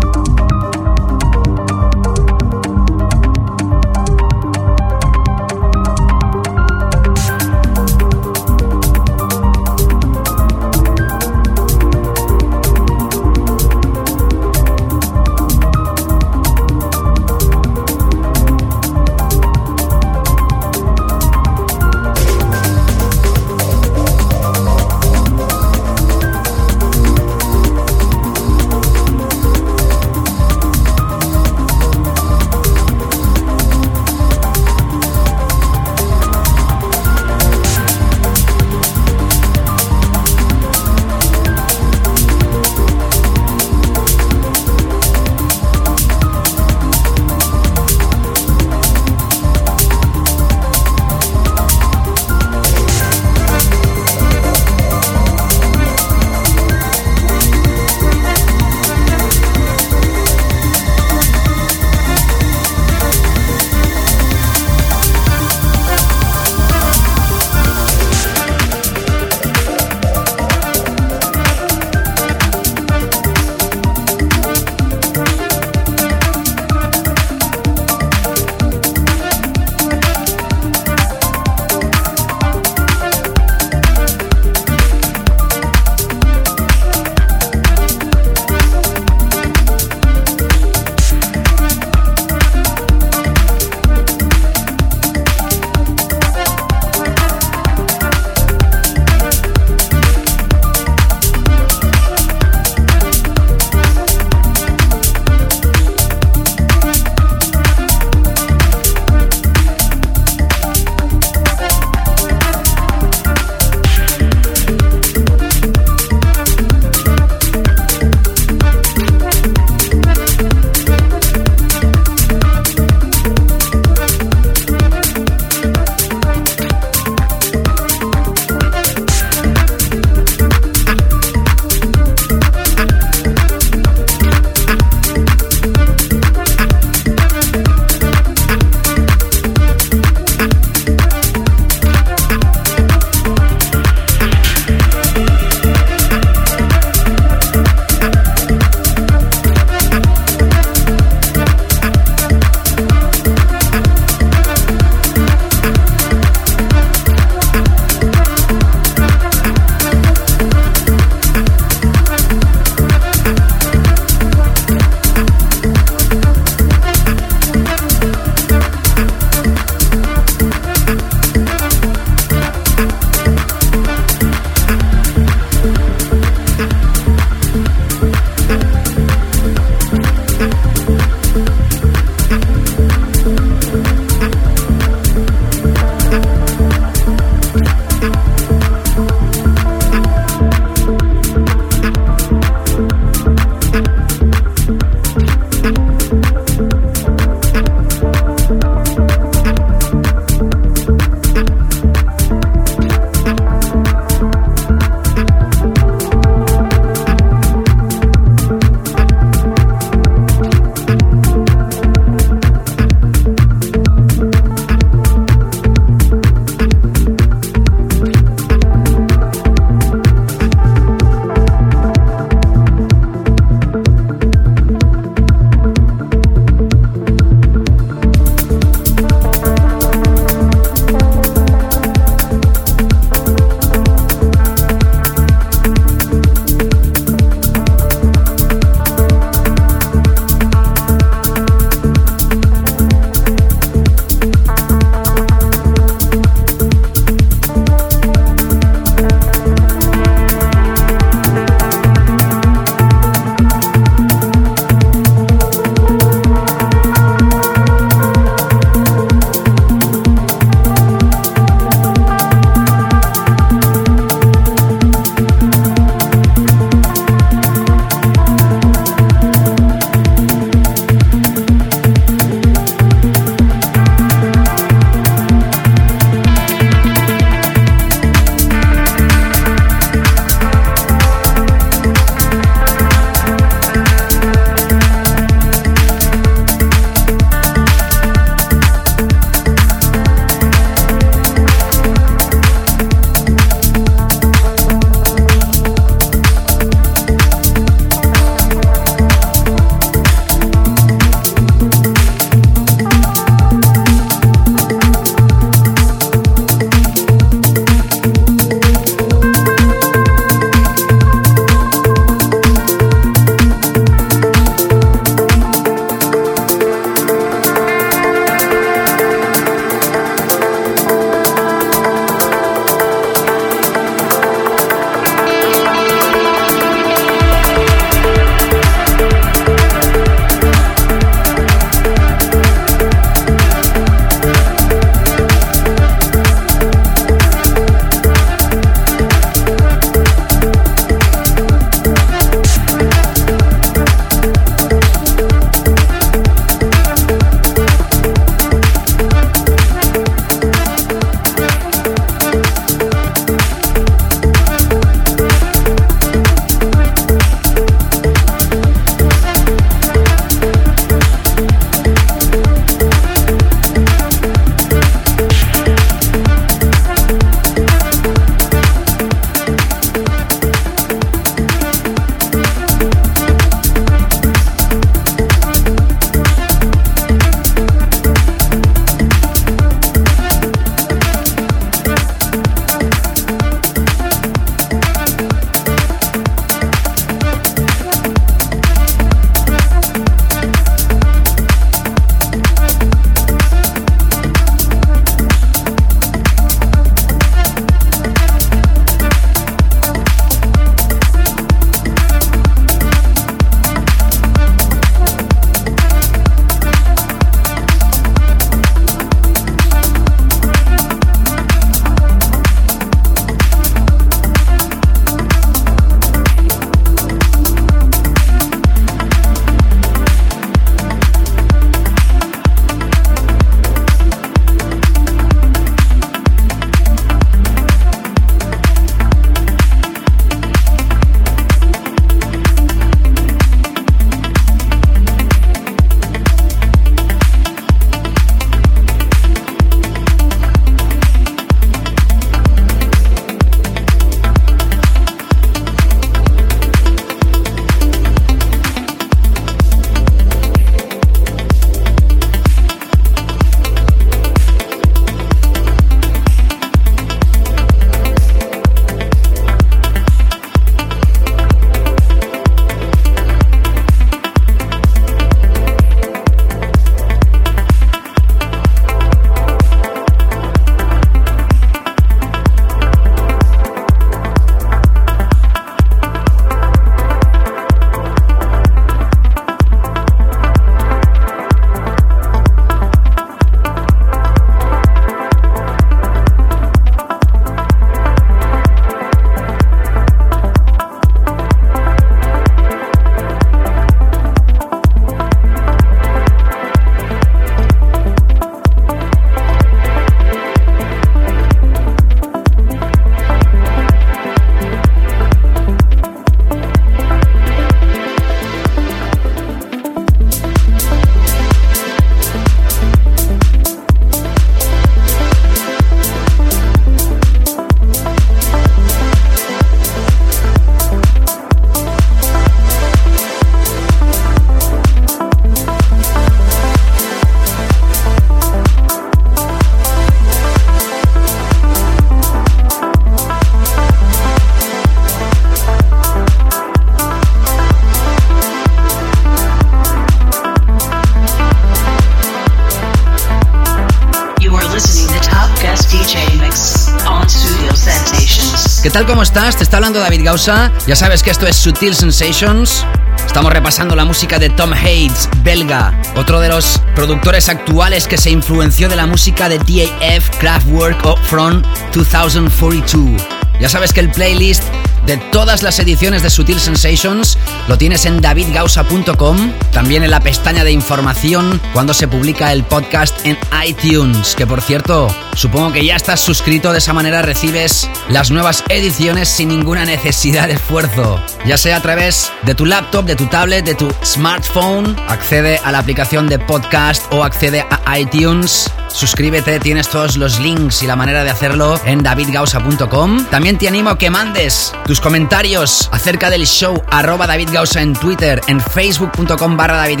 David Gausa. Ya sabes que esto es Sutil Sensations. Estamos repasando la música de Tom Hates, belga, otro de los productores actuales que se influenció de la música de DAF, Kraftwerk o From 2042. Ya sabes que el playlist de todas las ediciones de Sutil Sensations lo tienes en davidgausa.com, también en la pestaña de información cuando se publica el podcast en iTunes, que por cierto, supongo que ya estás suscrito, de esa manera recibes las nuevas ediciones sin ninguna necesidad de esfuerzo, ya sea a través de tu laptop, de tu tablet, de tu smartphone, accede a la aplicación de podcast o accede a iTunes suscríbete, tienes todos los links y la manera de hacerlo en davidgausa.com. También te animo a que mandes tus comentarios acerca del show arroba David en Twitter, en facebook.com barra David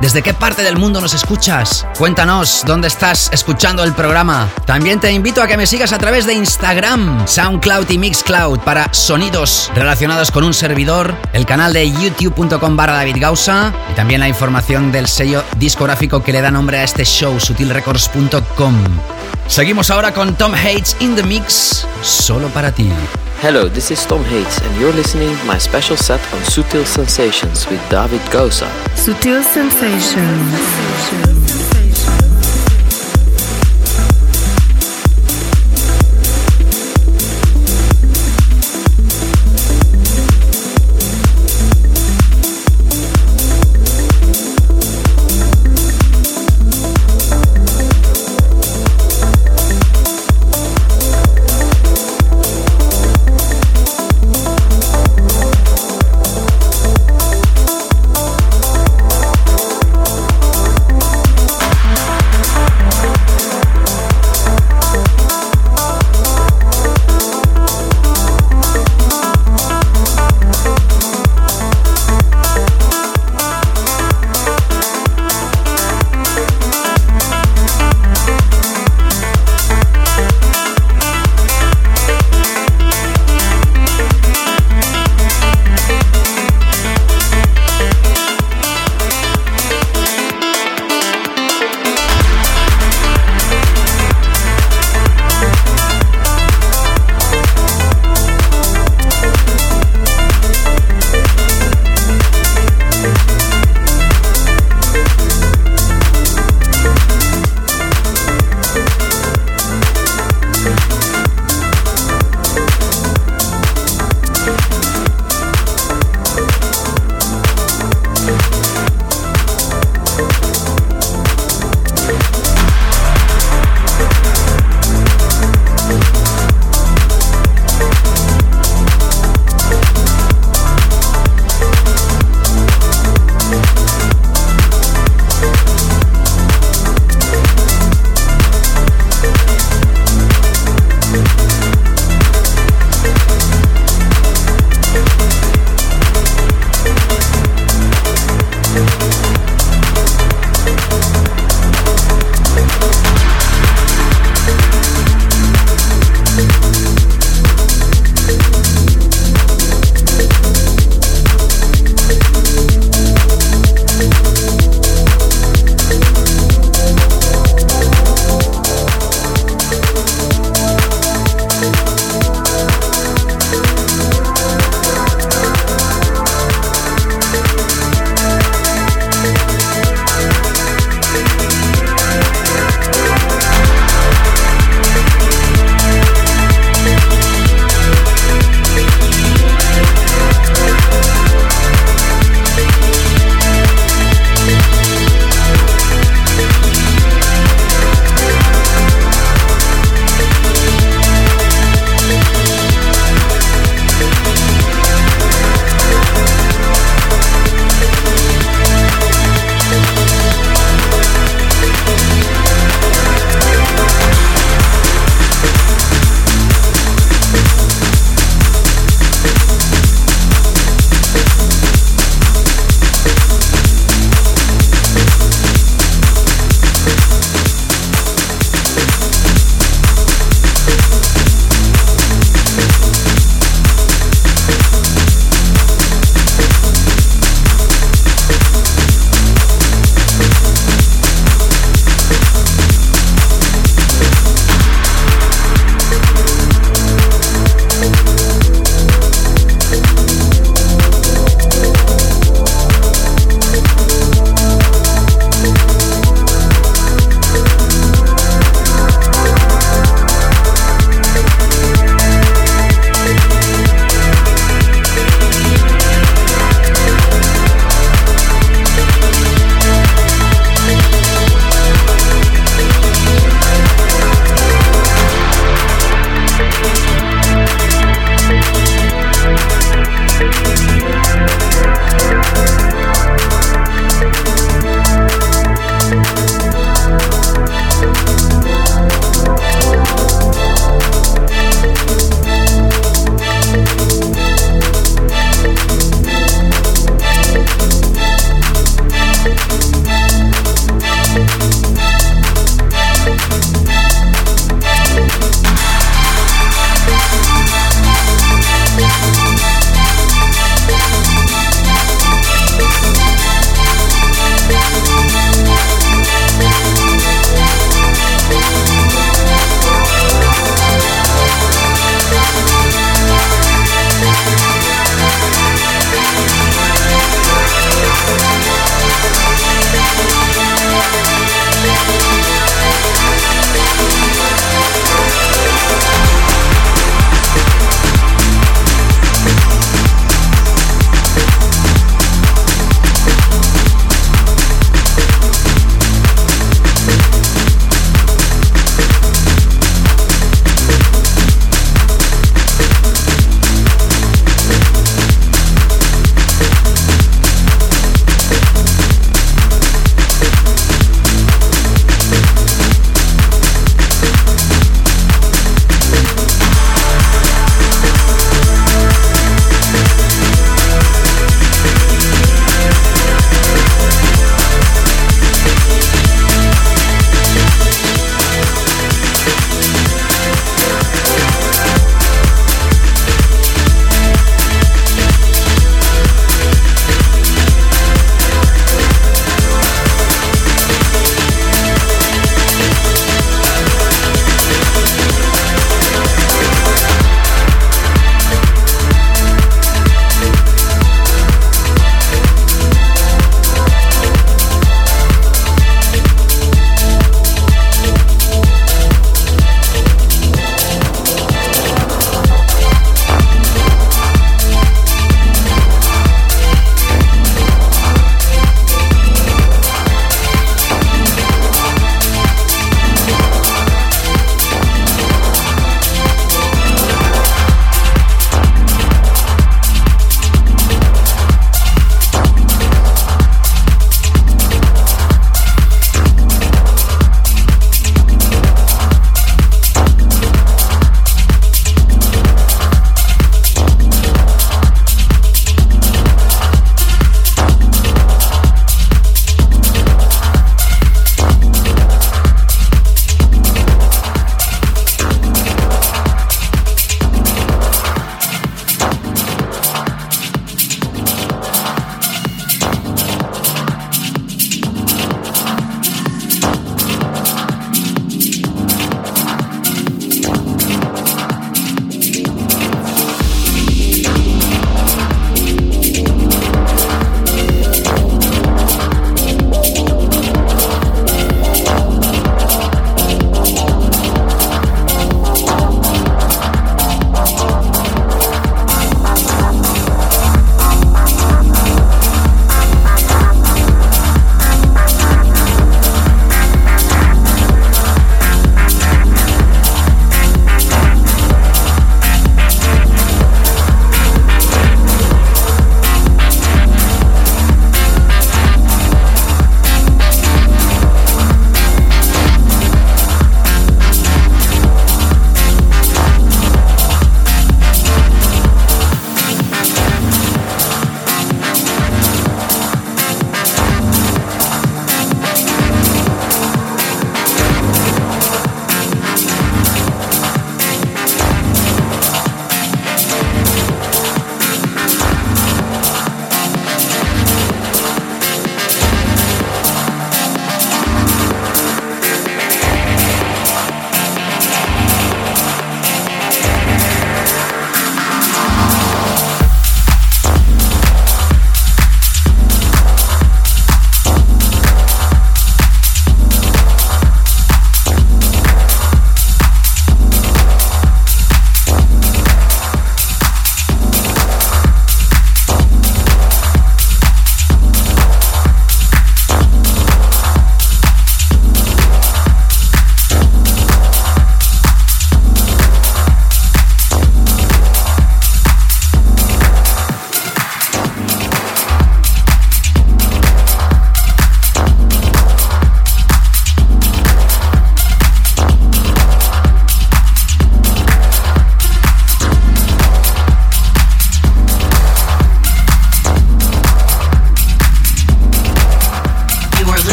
¿Desde qué parte del mundo nos escuchas? Cuéntanos dónde estás escuchando el programa. También te invito a que me sigas a través de Instagram, SoundCloud y Mixcloud para sonidos relacionados con un servidor, el canal de youtube.com barra David y también la información del sello discográfico que le da nombre a este show, Sutil Records Seguimos ahora con Tom Hates in the Mix, solo para ti. Hello, this is Tom Hates, and you're listening to my special set on Sutil Sensations with David Gausa. Sutil Sensations.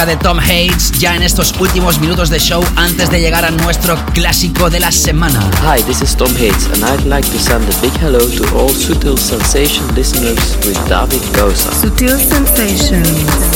Música de Tom Hates ya en estos últimos minutos de show antes de llegar a nuestro clásico de la semana. Hi, this is Tom Hates and I'd like to send a big hello to all Sutil Sensation listeners with David Gausa. Sutil Sensation.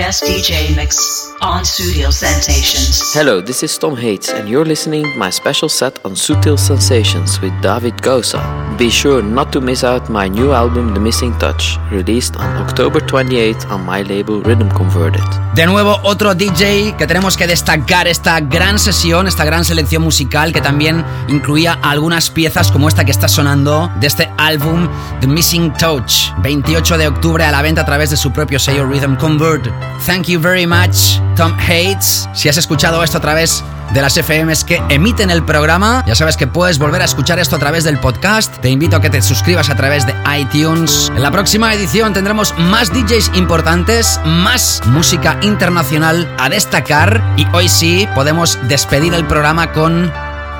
Guest DJ Mix on Studio Sensations. Hello, this is Tom Hates, and you're listening to my special set on Sutil Sensations with David Gausa. Be sure not to miss out my new album The Missing Touch, released on October 28 on my label Rhythm Converted. De nuevo, otro DJ que tenemos que destacar esta gran sesión, esta gran selección musical que también incluía algunas piezas como esta que está sonando de este álbum The Missing Touch, 28 de octubre a la venta a través de su propio sello Rhythm Convert. Thank you very much, Tom Hates. Si has escuchado esto a través de las FMs que emiten el programa. Ya sabes que puedes volver a escuchar esto a través del podcast. Te invito a que te suscribas a través de iTunes. En la próxima edición tendremos más DJs importantes, más música internacional a destacar y hoy sí podemos despedir el programa con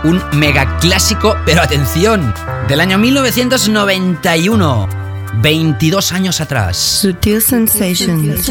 un mega clásico, pero atención, del año 1991. 22 años atrás. Sutil Sensations.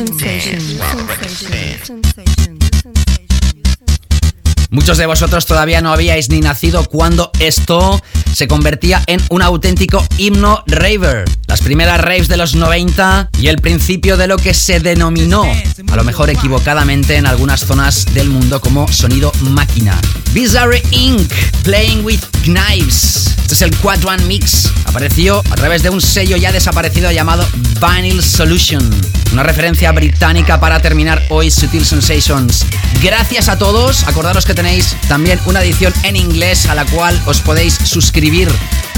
Muchos de vosotros todavía no habíais ni nacido cuando esto se convertía en un auténtico himno raver. Las primeras raves de los 90 y el principio de lo que se denominó, a lo mejor equivocadamente en algunas zonas del mundo como sonido máquina. Bizarre Inc. Playing with Knives. Este es el Quadran Mix. Apareció a través de un sello ya desaparecido llamado Vinyl Solution. Una referencia británica para terminar hoy Sutil Sensations. Gracias a todos. Acordaros que tenéis también una edición en inglés a la cual os podéis suscribir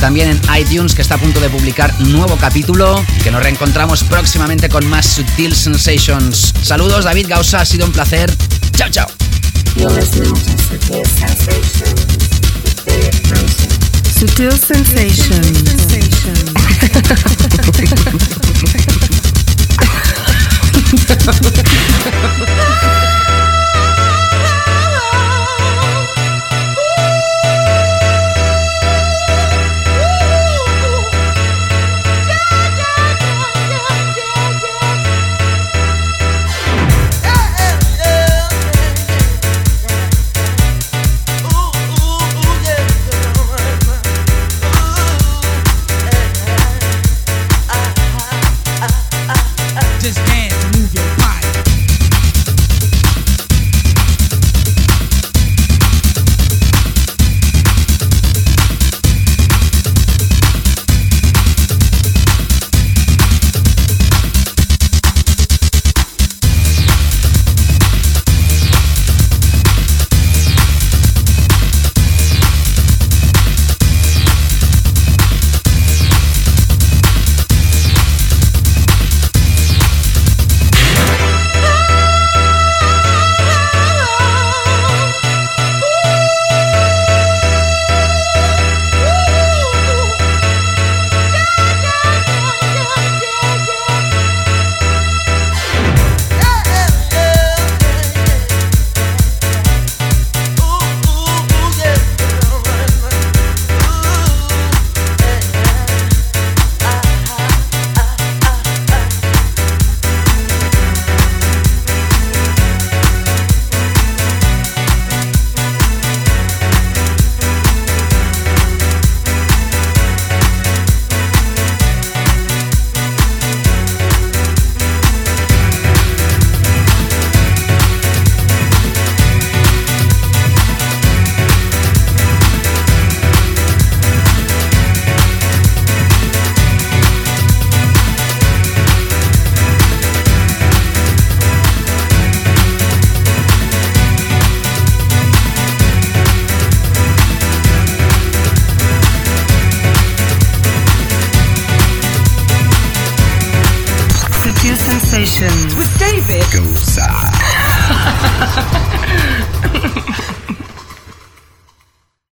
también en iTunes que está a punto de publicar nuevo capítulo y que nos reencontramos próximamente con más Sutil Sensations. Saludos David Gausa, ha sido un placer. Chao, chao. Sutil Sensations. [laughs]